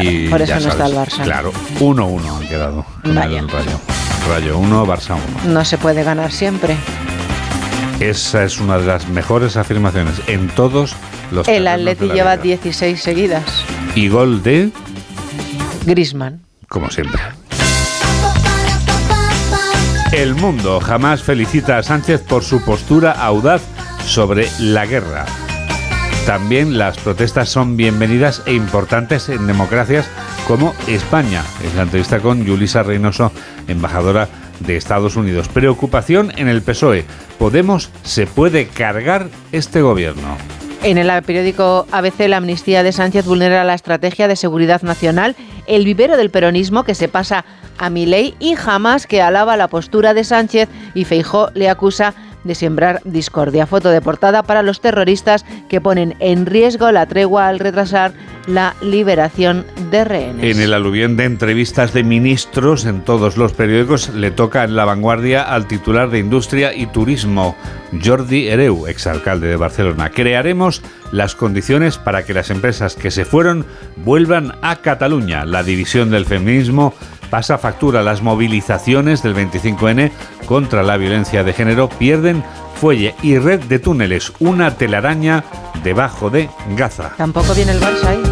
y por eso no está el Barça. Claro, 1-1 han quedado con el Rayo. Rayo 1, Barça 1. No se puede ganar siempre. Esa es una de las mejores afirmaciones en todos los El Atleti lleva 16 seguidas. Y gol de... Grisman. Como siempre. El mundo jamás felicita a Sánchez por su postura audaz sobre la guerra. También las protestas son bienvenidas e importantes en democracias como España. Es la entrevista con Yulisa Reynoso, embajadora de Estados Unidos. Preocupación en el PSOE. Podemos se puede cargar este gobierno. En el periódico ABC, la amnistía de Sánchez vulnera la estrategia de seguridad nacional, el vivero del peronismo que se pasa a Milei y jamás que alaba la postura de Sánchez y Feijó le acusa de sembrar discordia. Foto de portada para los terroristas que ponen en riesgo la tregua al retrasar la liberación de rehenes. En el aluvión de entrevistas de ministros en todos los periódicos le toca en la vanguardia al titular de Industria y Turismo, Jordi Hereu, exalcalde de Barcelona. Crearemos las condiciones para que las empresas que se fueron vuelvan a Cataluña. La división del feminismo pasa factura. Las movilizaciones del 25N contra la violencia de género pierden fuelle y red de túneles, una telaraña debajo de Gaza. Tampoco viene el Barça ahí.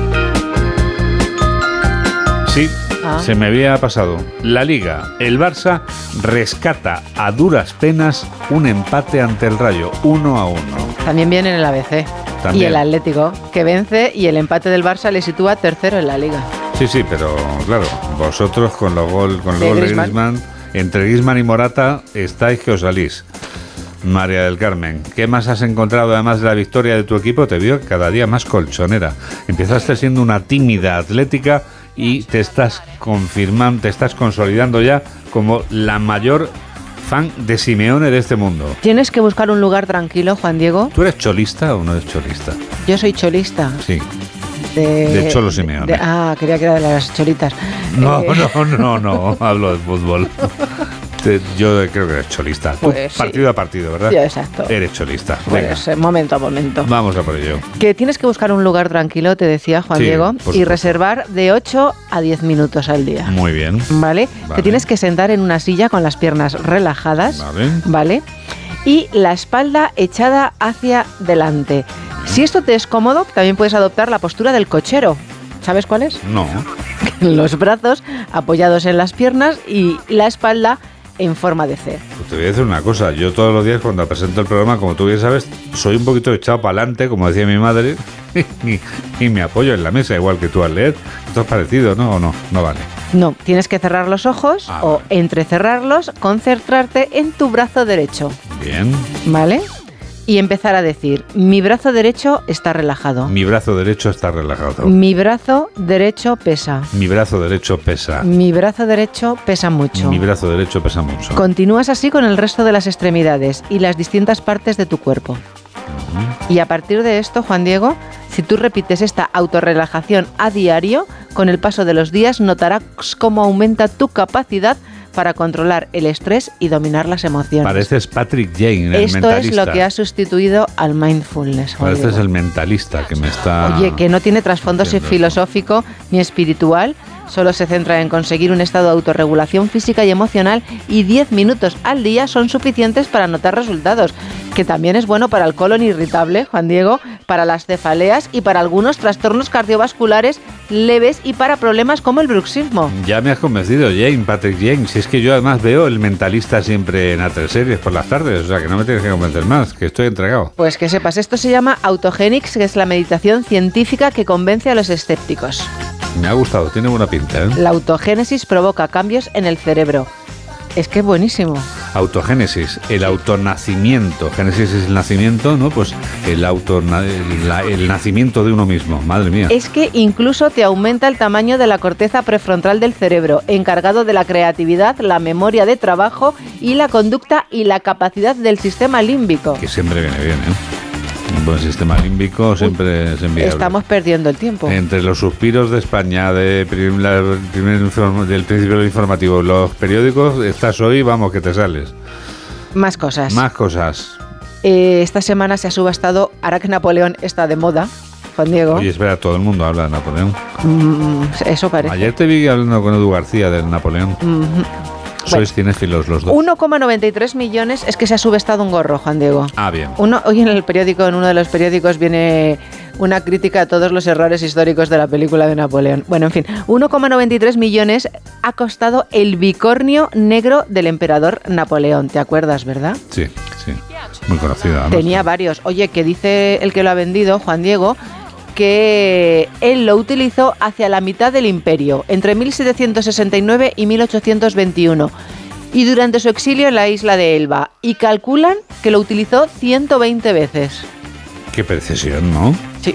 Sí, ah. se me había pasado. La Liga, el Barça rescata a duras penas un empate ante el Rayo, uno a uno. También viene en el ABC. Y el Atlético, que vence y el empate del Barça le sitúa tercero en la Liga. Sí, sí, pero claro, vosotros con, los gol, con el gol de Griezmann, entre Griezmann y Morata estáis que os salís. María del Carmen, ¿qué más has encontrado además de la victoria de tu equipo? Te vio cada día más colchonera. Empezaste siendo una tímida atlética y te estás confirmando, te estás consolidando ya como la mayor fan de Simeone de este mundo. Tienes que buscar un lugar tranquilo, Juan Diego. ¿Tú eres cholista o no eres cholista? Yo soy cholista. Sí de, Cholo Simeone. ah, quería que era de las cholitas. No, eh, no, no, no, hablo de fútbol. Yo creo que eres cholista. Pues partido a partido, ¿verdad? Sí, exacto. Eres cholista. Pues eh, momento a momento. Vamos a por ello. Que tienes que buscar un lugar tranquilo, te decía Juan Diego, y reservar de 8 a 10 minutos al día. Muy bien. ¿Vale? Te tienes que sentar en una silla con las piernas relajadas. Vale. ¿Vale? Y la espalda echada hacia delante. Si esto te es cómodo, también puedes adoptar la postura del cochero. ¿Sabes cuál es? No. Los brazos apoyados en las piernas y la espalda en forma de C. Pues te voy a decir una cosa, yo todos los días cuando presento el programa, como tú bien sabes, soy un poquito echado para adelante, como decía mi madre, y, me apoyo en la mesa, igual que tú al leer. Esto es parecido, ¿no? ¿O no? No vale. No, tienes que cerrar los ojos ah, o entrecerrarlos, concentrarte en tu brazo derecho. Bien. ¿Vale? Y empezar a decir, mi brazo derecho está relajado. Mi brazo derecho está relajado. Mi brazo derecho pesa. Mi brazo derecho pesa. Mi brazo derecho pesa mucho. Mi brazo derecho pesa mucho. Continúas así con el resto de las extremidades y las distintas partes de tu cuerpo. Y a partir de esto, Juan Diego, si tú repites esta autorrelajación a diario, con el paso de los días notarás cómo aumenta tu capacidad para controlar el estrés y dominar las emociones. Pareces Patrick Jane, el Esto mentalista. es lo que ha sustituido al mindfulness. Pareces el mentalista que me está... Oye, que no tiene trasfondo filosófico ni espiritual, solo se centra en conseguir un estado de autorregulación física y emocional y 10 minutos al día son suficientes para notar resultados, que también es bueno para el colon irritable, Juan Diego, para las cefaleas y para algunos trastornos cardiovasculares leves y para problemas como el bruxismo. Ya me has convencido, Jane, Patrick Jane. Si es que yo además veo el mentalista siempre en A3 series por las tardes, o sea que no me tienes que convencer más, que estoy entregado. Pues que sepas, esto se llama autogenics, que es la meditación científica que convence a los escépticos. Me ha gustado, tiene buena pinta, ¿eh? La autogénesis provoca cambios en el cerebro. Es que es buenísimo. Autogénesis, el autonacimiento. Génesis es el nacimiento, ¿no? Pues el auto, el, la- el nacimiento de uno mismo. Madre mía. Es que incluso te aumenta el tamaño de la corteza prefrontal del cerebro, encargado de la creatividad, la memoria de trabajo y la conducta y la capacidad del sistema límbico. Que siempre viene bien, ¿eh? Buen sistema límbico siempre es enviable. Estamos perdiendo el tiempo. Entre los suspiros de España, de prim- la- primer inform- del principio del informativo, los periódicos, estás hoy, vamos, que te sales. Más cosas. Más cosas. Eh, esta semana se ha subastado, ahora que Napoleón está de moda, Juan Diego. Oye, espera, todo el mundo habla de Napoleón. Mm, eso parece. Ayer te vi hablando con Edu García del Napoleón. Sois cinéfilos los dos. 1,93 millones es que se ha subestado un gorro, Juan Diego. Ah, bien. Uno, hoy en el periódico, en uno de los periódicos, viene una crítica a todos los errores históricos de la película de Napoleón. Bueno, en fin, 1,93 millones ha costado el bicornio negro del emperador Napoleón. ¿Te acuerdas, verdad? Sí, sí. Muy conocida. ¿no? Tenía varios. Oye, que dice el que lo ha vendido, Juan Diego, que él lo utilizó hacia la mitad del imperio, entre 1769 y 1821, y durante su exilio en la isla de Elba. Y calculan que lo utilizó 120 veces. Qué precisión, ¿no? Sí.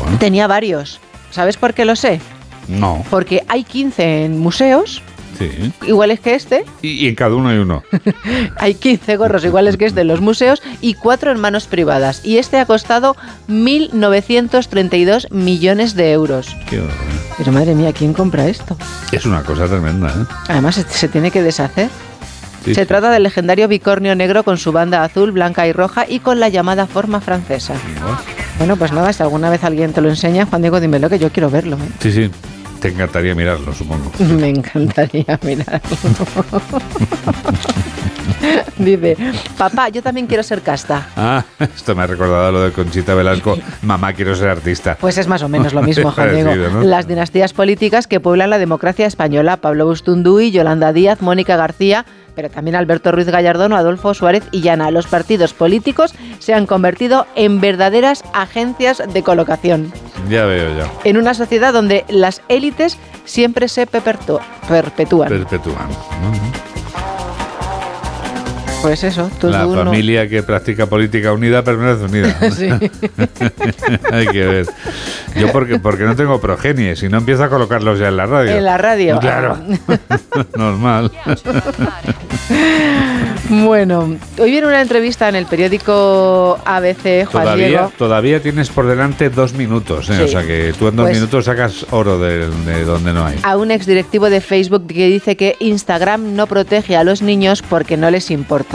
Bueno, Tenía varios. ¿Sabes por qué lo sé? no. Porque hay 15 en museos, Sí. iguales que este. Y, y en cada uno hay uno. Hay 15 gorros iguales que este en los museos y 4 en manos privadas. Y este ha costado 1.932 millones de euros. Qué horror. Pero madre mía, ¿quién compra esto? Es una cosa tremenda, ¿eh? Además, se, se tiene que deshacer. Sí, se sí. trata del legendario bicornio negro con su banda azul, blanca y roja y con la llamada forma francesa. Bueno, pues nada, si alguna vez alguien te lo enseña, Juan Diego, dímelo que yo quiero verlo. ¿eh? Sí, sí. Te encantaría mirarlo, supongo. Me encantaría mirarlo. Dice, papá, yo también quiero ser casta. Ah, esto me ha recordado lo de Conchita Velasco. Mamá, quiero ser artista. Pues es más o menos lo mismo, Juan Diego. Las dinastías políticas que pueblan la democracia española, Pablo Bustunduy, Yolanda Díaz, Mónica García, pero también Alberto Ruiz Gallardón, Adolfo Suárez y Llana. Los partidos políticos se han convertido en verdaderas agencias de colocación. Ya veo, ya. En una sociedad donde las élites siempre se perpetúan. Perpetúan. ¿no? Pues eso, todo La uno- familia que practica política unida permanece unida. Sí. Hay que ver. Yo porque, porque no tengo progenie, si no empiezo a colocarlos ya en la radio. En la radio. Claro. Normal. Bueno, hoy viene una entrevista en el periódico ABC, Juan Todavía, Diego. todavía tienes por delante dos minutos, ¿eh? Sí. o sea que tú en dos Pues- minutos sacas oro de, de donde no hay. a un exdirectivo de Facebook que dice que Instagram no protege a los niños porque no les importa.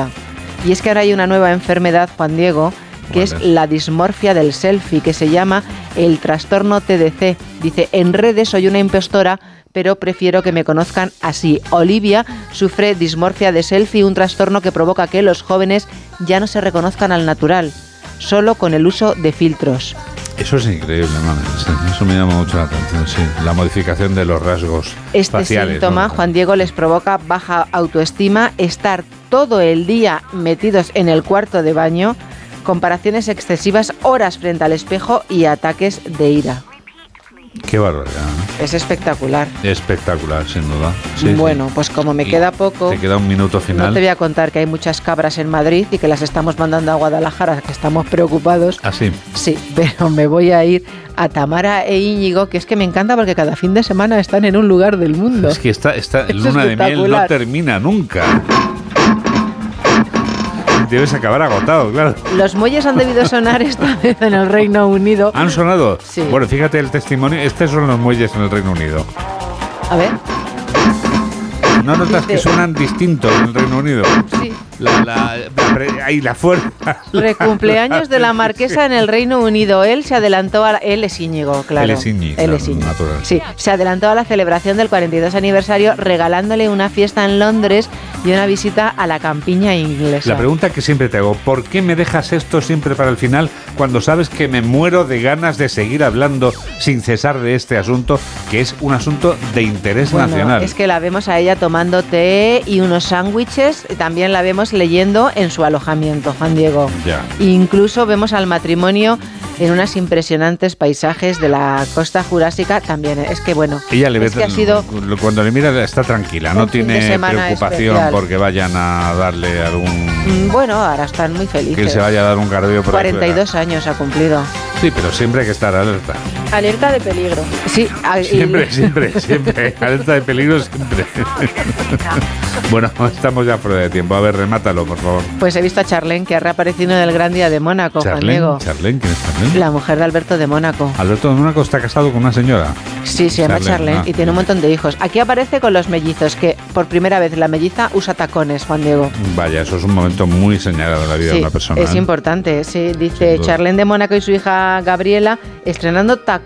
Y es que ahora hay una nueva enfermedad, Juan Diego, que es la dismorfia del selfie, que se llama el trastorno TDC. Dice, en redes soy una impostora, pero prefiero que me conozcan así. Olivia sufre dismorfia de selfie, un trastorno que provoca que los jóvenes ya no se reconozcan al natural, solo con el uso de filtros. Eso es increíble, mami. Eso me llama mucho la atención, sí. La modificación de los rasgos Este faciales. síntoma, ¿no? Juan Diego, les provoca baja autoestima, estar todo el día metidos en el cuarto de baño, comparaciones excesivas, horas frente al espejo y ataques de ira. Qué barbaridad. ¿no? es espectacular. Espectacular, sin duda. Sí, bueno, pues como me queda poco, Te queda un minuto no final. te voy a contar que hay muchas cabras en Madrid y que las estamos mandando a Guadalajara, que estamos preocupados. Así. Sí, pero me voy a ir a Tamara e Íñigo, que es que me encanta porque cada fin de semana están en un lugar del mundo. Es que esta, esta Es luna de miel no termina nunca. Debes acabar agotado, claro. Los muelles han debido sonar esta vez en el Reino Unido. ¿Han sonado? Sí. Bueno, fíjate el testimonio. Estos son los muelles en el Reino Unido. A ver. ¿No notas que suenan distintos en el Reino Unido? Sí. La, la, la- ahí la fuerza. Recumpleaños de la marquesa en el Reino Unido. Él se adelantó a la- él es Íñigo, claro. Él es Íñigo, Él es Íñigo. natural. Sí, se adelantó a la celebración del 42 aniversario regalándole una fiesta en Londres y una visita a la campiña inglesa. La pregunta que siempre te hago, ¿por qué me dejas esto siempre para el final cuando sabes que me muero de ganas de seguir hablando sin cesar de este asunto, que es un asunto de interés Bueno, nacional? es que la vemos a ella tomando té y unos sándwiches, también la vemos leyendo en su alojamiento, Juan Diego. Ya. Incluso vemos al matrimonio en unos impresionantes paisajes de la costa jurásica también. Es que bueno, Ella le ve, es que ha sido cuando le mira está tranquila, no tiene preocupación especial. porque vayan a darle algún Mm, Bueno, ahora están muy felices. que él se vaya a dar un cardío por ahí fuera. 42 años ha cumplido. Sí, pero siempre hay que estar alerta. Alerta de peligro. Sí, a- y- Siempre, siempre, siempre. Alerta de peligro siempre. bueno, estamos ya fuera de tiempo. A ver, remátalo, por favor. Pues he visto a Charlene que ha reaparecido en el Gran Día de Mónaco, Juan Charlene, Diego. Charlene, ¿quién es Charlene? La mujer de Alberto de Mónaco. Alberto de Mónaco está casado con una señora. Sí, se llama Charlene, Charlene ah. y tiene un montón de hijos. Aquí aparece con los mellizos, que por primera vez la melliza usa tacones, Juan Diego. Vaya, eso es un momento muy señalado en la vida Sí, de una persona. es ¿eh? importante. Sí, dice. Charlene de Mónaco y su hija Gabriela estrenando tacones.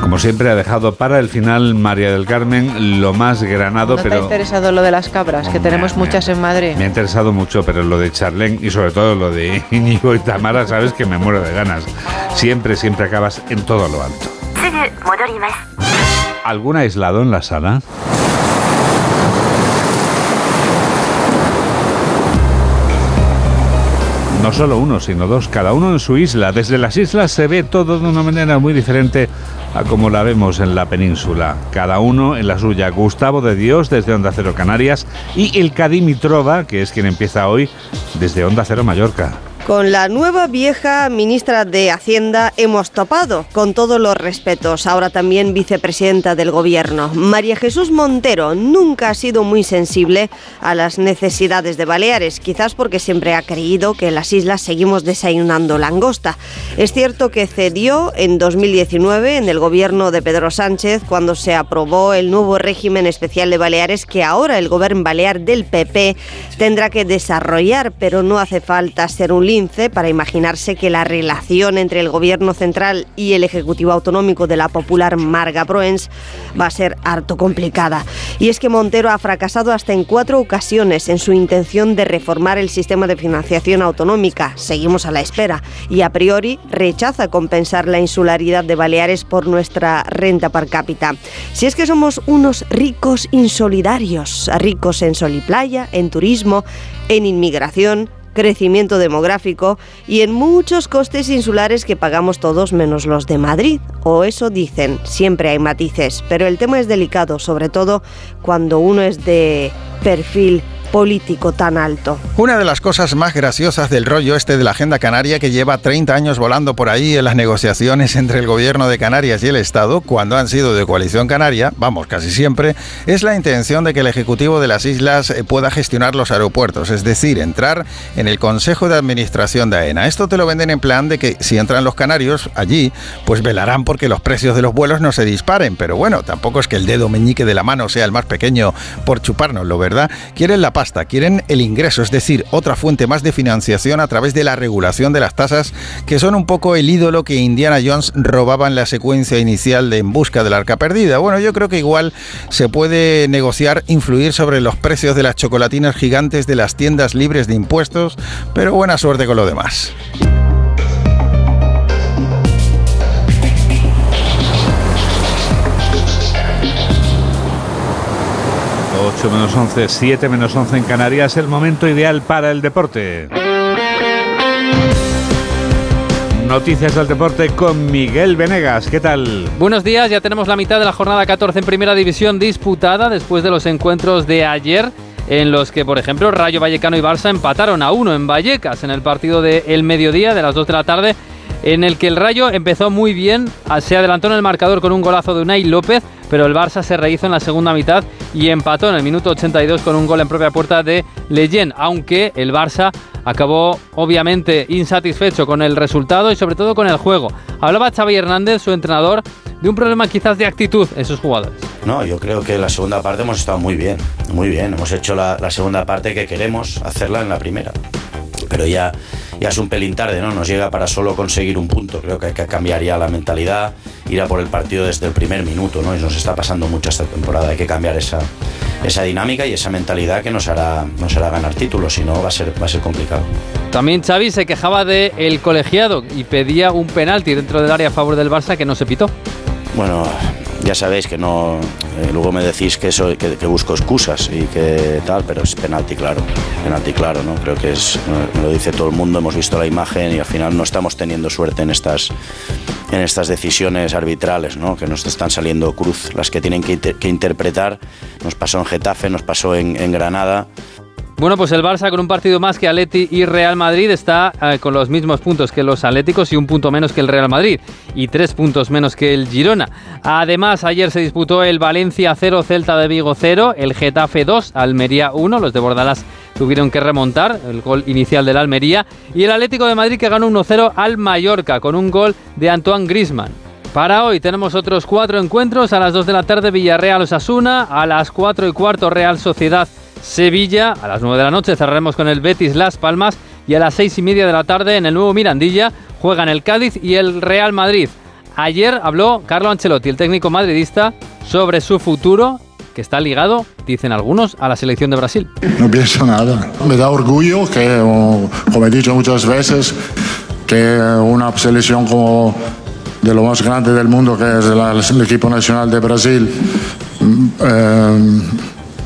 Como siempre, ha dejado para el final María del Carmen lo más granado, ¿No te ha pero interesado lo de las cabras? Que tenemos me- muchas en Madrid. me ha interesado mucho, pero lo de Charlene y sobre todo lo de Íñigo y Tamara, sabes que me muero de ganas. Siempre, siempre acabas en todo lo alto. ¿Algún aislado en la sala? No solo uno, sino dos, cada uno en su isla. Desde las islas se ve todo de una manera muy diferente a como la vemos en la península. Cada uno en la suya. Gustavo de Dios desde Onda Cero Canarias y el Dimitrova, que es quien empieza hoy desde Onda Cero Mallorca. Con la nueva vieja ministra de Hacienda hemos topado, con todos los respetos, ahora también vicepresidenta del gobierno. María Jesús Montero nunca ha sido muy sensible a las necesidades de Baleares, quizás porque siempre ha creído que en las islas seguimos desayunando langosta. Es cierto que cedió en 2019 en el gobierno de Pedro Sánchez cuando se aprobó el nuevo régimen especial de Baleares que ahora el gobierno balear del PP tendrá que desarrollar, pero no hace falta ser un para imaginarse que la relación entre el gobierno central y el ejecutivo autonómico de la popular Marga Proens va a ser harto complicada. Y es que Montero ha fracasado hasta en cuatro ocasiones en su intención de reformar el sistema de financiación autonómica. Seguimos a la espera y a priori rechaza compensar la insularidad de Baleares por nuestra renta per cápita. Si es que somos unos ricos insolidarios, ricos en sol y playa, en turismo, en inmigración, crecimiento demográfico y en muchos costes insulares que pagamos todos menos los de Madrid. O eso dicen, siempre hay matices, pero el tema es delicado, sobre todo cuando uno es de perfil político tan alto. Una de las cosas más graciosas del rollo este de la agenda canaria que lleva 30 años volando por ahí en las negociaciones entre el gobierno de Canarias y el Estado, cuando han sido de coalición canaria, vamos, casi siempre, es la intención de que el Ejecutivo de las islas eh, pueda gestionar los aeropuertos, es decir, entrar en el Consejo de Administración de AENA. Esto te lo venden en plan de que si entran los canarios allí, pues velarán porque los precios de los vuelos no se disparen, pero bueno, tampoco es que el dedo meñique de la mano sea el más pequeño por chupárnoslo, ¿verdad? Quieren la pasta, quieren el ingreso, es decir, otra fuente más de financiación a través de la regulación de las tasas, que son un poco el ídolo que Indiana Jones robaba en la secuencia inicial de En busca del arca perdida. Bueno, yo creo que igual se puede negociar, influir sobre los precios de las chocolatinas gigantes de las tiendas libres de impuestos, pero buena suerte con lo demás. 8 menos 11, 7 menos 11 en Canarias, el momento ideal para el deporte. Noticias del deporte con Miguel Venegas. ¿Qué tal? Buenos días, ya tenemos la mitad de la jornada 14 en Primera División disputada después de los encuentros de ayer en los que, por ejemplo, Rayo Vallecano y Barça empataron a uno en Vallecas en el partido del mediodía de las 2 de la tarde en el que el Rayo empezó muy bien, se adelantó en el marcador con un golazo de Unai López, pero el Barça se rehizo en la segunda mitad y empató en el minuto 82 con un gol en propia puerta de Leyen, aunque el Barça acabó obviamente insatisfecho con el resultado y sobre todo con el juego. Hablaba Xavi Hernández, su entrenador, de un problema quizás de actitud en sus jugadores. No, yo creo que en la segunda parte hemos estado muy bien, muy bien. Hemos hecho la, la segunda parte que queremos hacerla en la primera. Pero ya ya es un pelín tarde, ¿no? Nos llega para solo conseguir un punto. Creo que hay que cambiar ya la mentalidad, ir a por el partido desde el primer minuto, ¿no? Y nos está pasando mucho esta temporada. Hay que cambiar esa, esa dinámica y esa mentalidad que nos hará, nos hará ganar títulos, si no va a ser, va a ser complicado. También Xavi se quejaba del el colegiado y pedía un penalti dentro del área a favor del Barça que no se pitó. Bueno, ya sabéis que no. Eh, luego me decís que, eso, que, busco excusas y que tal, pero es penalti claro. Penalti claro, ¿no? Creo que es. Me lo dice todo el mundo, hemos visto la imagen y al final no estamos teniendo suerte en estas, en estas decisiones arbitrales, ¿no? Que nos están saliendo cruz. Las que tienen que, que interpretar. Nos pasó en Getafe, nos pasó en Granada. Bueno, pues el Barça con un partido más que Atleti y Real Madrid está eh, con los mismos puntos que los Atléticos y un punto menos que el Real Madrid y tres puntos menos que el Girona. Además, ayer se disputó el Valencia 0, Celta de Vigo 0, el Getafe 2, Almería 1, los de Bordalás tuvieron que remontar el gol inicial del Almería y el Atlético de Madrid que ganó 1-0 al Mallorca con un gol de Antoine Grisman. Para hoy tenemos otros cuatro encuentros. A las 2 de la tarde Villarreal Osasuna, a las 4 y cuarto Real Sociedad Sevilla. A las 9 de la noche cerraremos con el Betis Las Palmas y a las 6 y media de la tarde en el nuevo Mirandilla juegan el Cádiz y el Real Madrid. Ayer habló Carlo Ancelotti, el técnico madridista, sobre su futuro que está ligado, dicen algunos, a la selección de Brasil. No pienso nada. Me da orgullo que, como he dicho muchas veces, que una selección como de lo más grande del mundo, que es el equipo nacional de Brasil, mm, eh,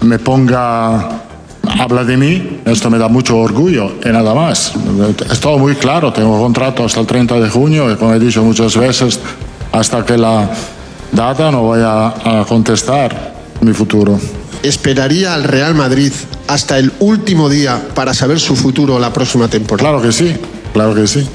me ponga habla de mí, esto me da mucho orgullo y nada más. Es todo muy claro, tengo contrato hasta el 30 de junio y como he dicho muchas veces, hasta que la data no vaya a contestar mi futuro. ¿Esperaría al Real Madrid hasta el último día para saber su futuro la próxima temporada? Claro que sí, claro que sí.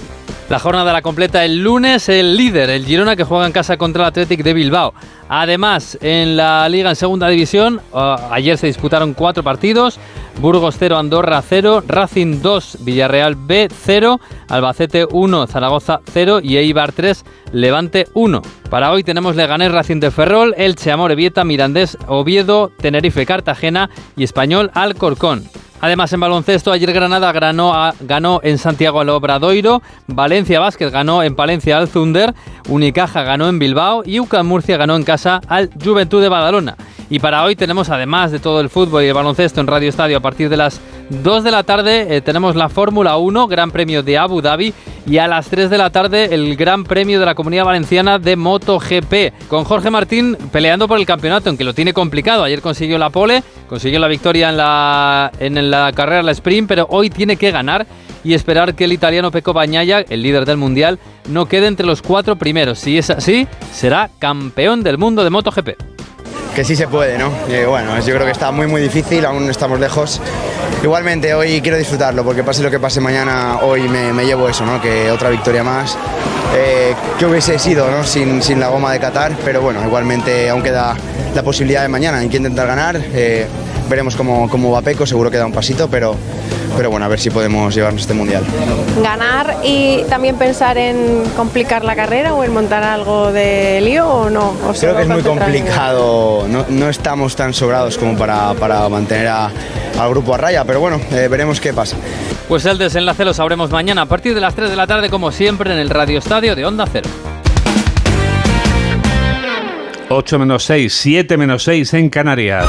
La jornada la completa el lunes el líder, el Girona, que juega en casa contra el Athletic de Bilbao. Además, en la Liga en Segunda División, ah, ayer se disputaron cuatro partidos. Burgos 0, Andorra 0, Racing 2, Villarreal B 0, Albacete 1, Zaragoza 0 y Eibar 3, Levante 1. Para hoy tenemos Leganés Racing de Ferrol, Elche Amorebieta, Mirandés Oviedo, Tenerife Cartagena y Español Alcorcón. Además, en baloncesto, ayer Granada ganó, ganó en Santiago al Obradoiro, Valencia Vázquez ganó en Palencia al Zunder, Unicaja ganó en Bilbao y UCAM Murcia ganó en casa al Juventud de Badalona. Y para hoy tenemos, además de todo el fútbol y el baloncesto en Radio Estadio, a partir de las 2 de la tarde eh, tenemos la Fórmula 1, Gran Premio de Abu Dhabi, y a las 3 de la tarde el Gran Premio de la Comunidad Valenciana de MotoGP, con Jorge Martín peleando por el campeonato, aunque lo tiene complicado. Ayer consiguió la pole, consiguió la victoria en la, en la carrera, la sprint, pero hoy tiene que ganar y esperar que el italiano Pecco Bagnaia, el líder del mundial, no quede entre los cuatro primeros. Si es así, será campeón del mundo de MotoGP que sí se puede, ¿no? bueno, yo creo que está muy muy difícil, aún estamos lejos. Igualmente hoy quiero disfrutarlo, porque pase lo que pase mañana, hoy me, llevo eso, ¿no? Que otra victoria más. Eh, que hubiese sido ¿no? sin, sin, la goma de Qatar, pero bueno, igualmente aún queda la posibilidad de mañana, hay que intentar ganar. Eh, veremos cómo, cómo va Peco, seguro que da un pasito, pero, pero bueno, a ver si podemos llevarnos este mundial. ¿Ganar y también pensar en complicar la carrera o en montar algo de lío o no? Creo que es muy complicado, no, no, estamos tan sobrados como para, para mantener a, al grupo a raya, pero bueno, eh, veremos qué pasa. Pues el desenlace lo sabremos mañana a partir de las 3 de la tarde, como siempre, en el Radio Estadio de Onda Cero. 8 menos 6, 7 menos 6 en Canarias.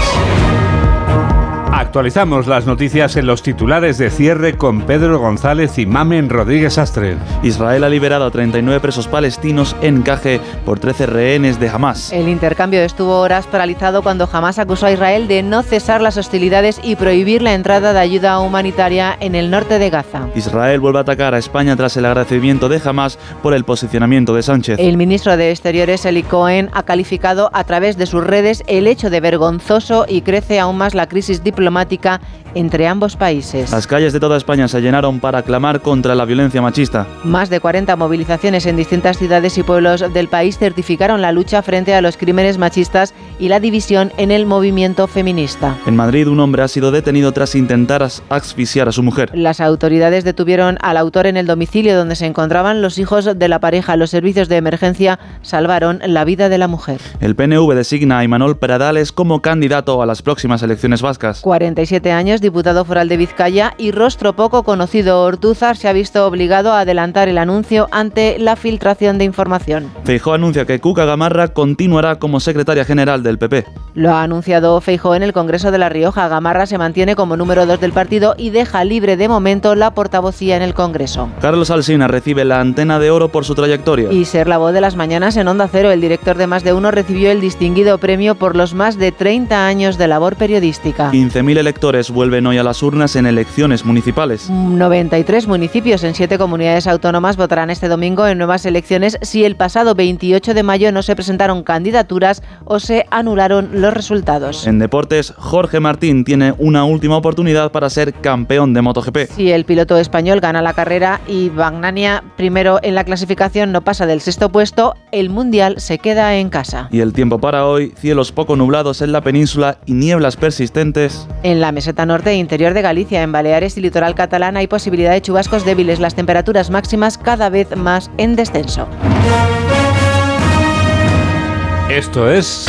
Actualizamos las noticias en los titulares de cierre con Pedro González y Mamen Rodríguez Astre. Israel ha liberado a 39 presos palestinos en Caje por 13 rehenes de Hamas. El intercambio estuvo horas paralizado cuando Hamas acusó a Israel de no cesar las hostilidades y prohibir la entrada de ayuda humanitaria en el norte de Gaza. Israel vuelve a atacar a España tras el agradecimiento de Hamas por el posicionamiento de Sánchez. El ministro de Exteriores, Eli Cohen, ha calificado a través de sus redes el hecho de vergonzoso y crece aún más la crisis diplomática automática entre ambos países. Las calles de toda España se llenaron para clamar contra la violencia machista. Más de 40 movilizaciones en distintas ciudades y pueblos del país certificaron la lucha frente a los crímenes machistas y la división en el movimiento feminista. En Madrid, un hombre ha sido detenido tras intentar as- asfixiar a su mujer. Las autoridades detuvieron al autor en el domicilio donde se encontraban los hijos de la pareja. Los servicios de emergencia salvaron la vida de la mujer. El PNV designa a Imanol Pradales como candidato a las próximas elecciones vascas. 47 años, diputado foral de Vizcaya y rostro poco conocido, Ortúzar se ha visto obligado a adelantar el anuncio ante la filtración de información. Feijóo anuncia que Cuca Gamarra continuará como secretaria general del PP. Lo ha anunciado Feijóo en el Congreso de La Rioja. Gamarra se mantiene como número 2 del partido y deja libre de momento la portavocía en el Congreso. Carlos Alsina recibe la antena de oro por su trayectoria. Y ser la voz de las mañanas en Onda Cero, el director de Más de Uno recibió el distinguido premio por los más de 30 años de labor periodística. 15.000 electores vuelven hoy a las urnas en elecciones municipales. 93 municipios en 7 comunidades autónomas votarán este domingo en nuevas elecciones si el pasado 28 de mayo no se presentaron candidaturas o se anularon los resultados. En deportes, Jorge Martín tiene una última oportunidad para ser campeón de MotoGP. Si el piloto español gana la carrera y Bagnania primero en la clasificación no pasa del sexto puesto, el mundial se queda en casa. Y el tiempo para hoy, cielos poco nublados en la península y nieblas persistentes. En la meseta norte e interior de Galicia, en Baleares y litoral catalán hay posibilidad de chubascos débiles, las temperaturas máximas cada vez más en descenso. Esto es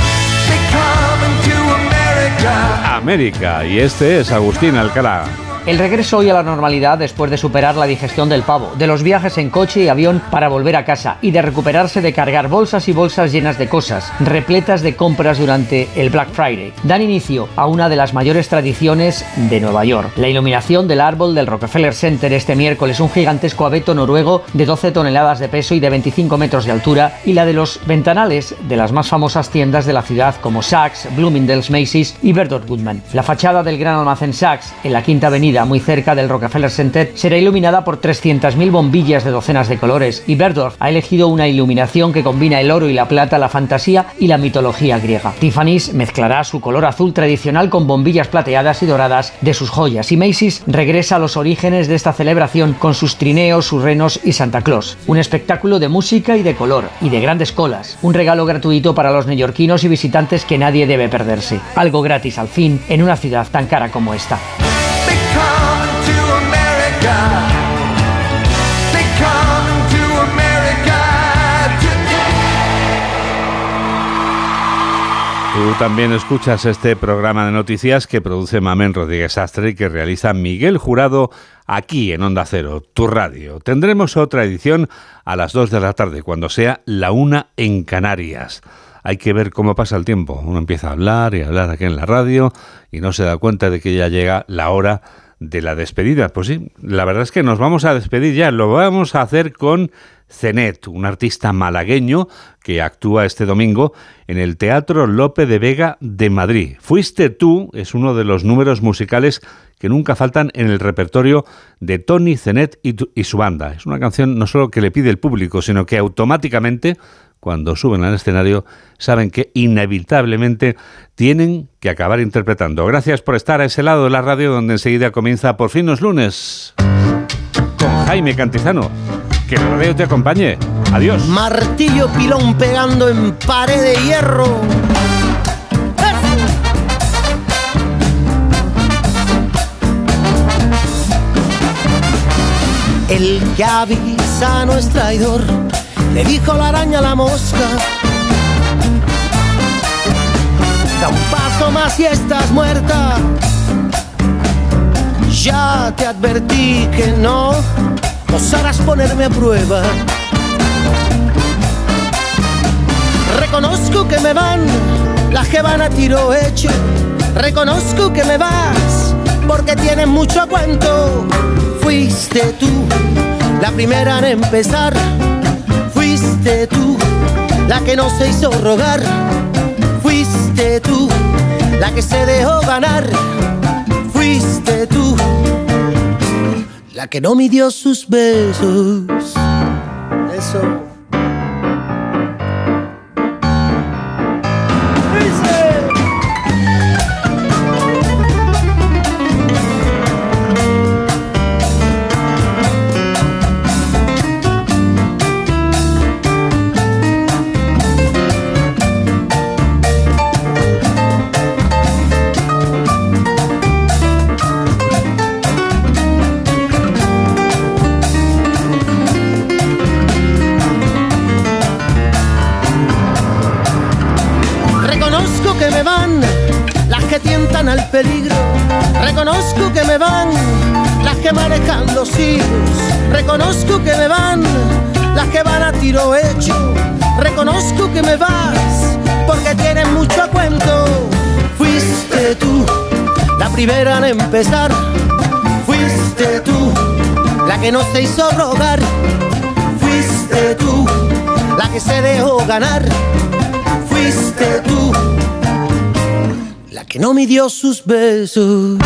América y este es Agustín Alcalá. El regreso hoy a la normalidad después de superar la digestión del pavo, de los viajes en coche y avión para volver a casa y de recuperarse de cargar bolsas y bolsas llenas de cosas, repletas de compras durante el Black Friday, dan inicio a una de las mayores tradiciones de Nueva York. La iluminación del árbol del Rockefeller Center este miércoles, un gigantesco abeto noruego de 12 toneladas de peso y de 25 metros de altura, y la de los ventanales de las más famosas tiendas de la ciudad como Saks, Bloomingdale's, Macy's y Berthold Goodman. La fachada del gran almacén Saks, en la Quinta Avenida, muy cerca del Rockefeller Center, será iluminada por 300.000 bombillas de docenas de colores y Bergdorf ha elegido una iluminación que combina el oro y la plata, la fantasía y la mitología griega. Tiffany's mezclará su color azul tradicional con bombillas plateadas y doradas de sus joyas y Macy's regresa a los orígenes de esta celebración con sus trineos, sus renos y Santa Claus. Un espectáculo de música y de color y de grandes colas. Un regalo gratuito para los neoyorquinos y visitantes que nadie debe perderse. Algo gratis al fin en una ciudad tan cara como esta. Tú también escuchas este programa de noticias que produce Mamen Rodríguez Astre y que realiza Miguel Jurado aquí en Onda Cero, tu radio. Tendremos otra edición a las 2 de la tarde, cuando sea la una en Canarias. Hay que ver cómo pasa el tiempo. Uno empieza a hablar y a hablar aquí en la radio y no se da cuenta de que ya llega la hora de la despedida. Pues sí, la verdad es que nos vamos a despedir ya. Lo vamos a hacer con Cenet, un artista malagueño que actúa este domingo en el Teatro Lope de Vega de Madrid. Fuiste tú es uno de los números musicales que nunca faltan en el repertorio de Tony Cenet y, y su banda. Es una canción no solo que le pide el público, sino que automáticamente cuando suben al escenario saben que inevitablemente tienen que acabar interpretando. Gracias por estar a ese lado de la radio donde enseguida comienza Por fin los lunes con Jaime Cantizano. Que el radio te acompañe. Adiós. Martillo pilón pegando en pared de hierro. El que avisa no es traidor, le dijo la araña a la mosca. Da un paso más y estás muerta. Ya te advertí que no osarás ponerme a prueba. Reconozco que me van, la jebana tiro hecho. Reconozco que me vas, porque tienes mucho cuento. Fuiste tú la primera en empezar. Fuiste tú la que no se hizo rogar. Fuiste tú la que se dejó ganar. Fuiste tú la que no midió sus besos. Reconozco que me van las que van a tiro hecho. Reconozco que me vas porque tienes mucho a cuento. Fuiste tú la primera en empezar. Fuiste tú la que no se hizo rogar. Fuiste tú la que se dejó ganar. Fuiste tú la que no midió sus besos.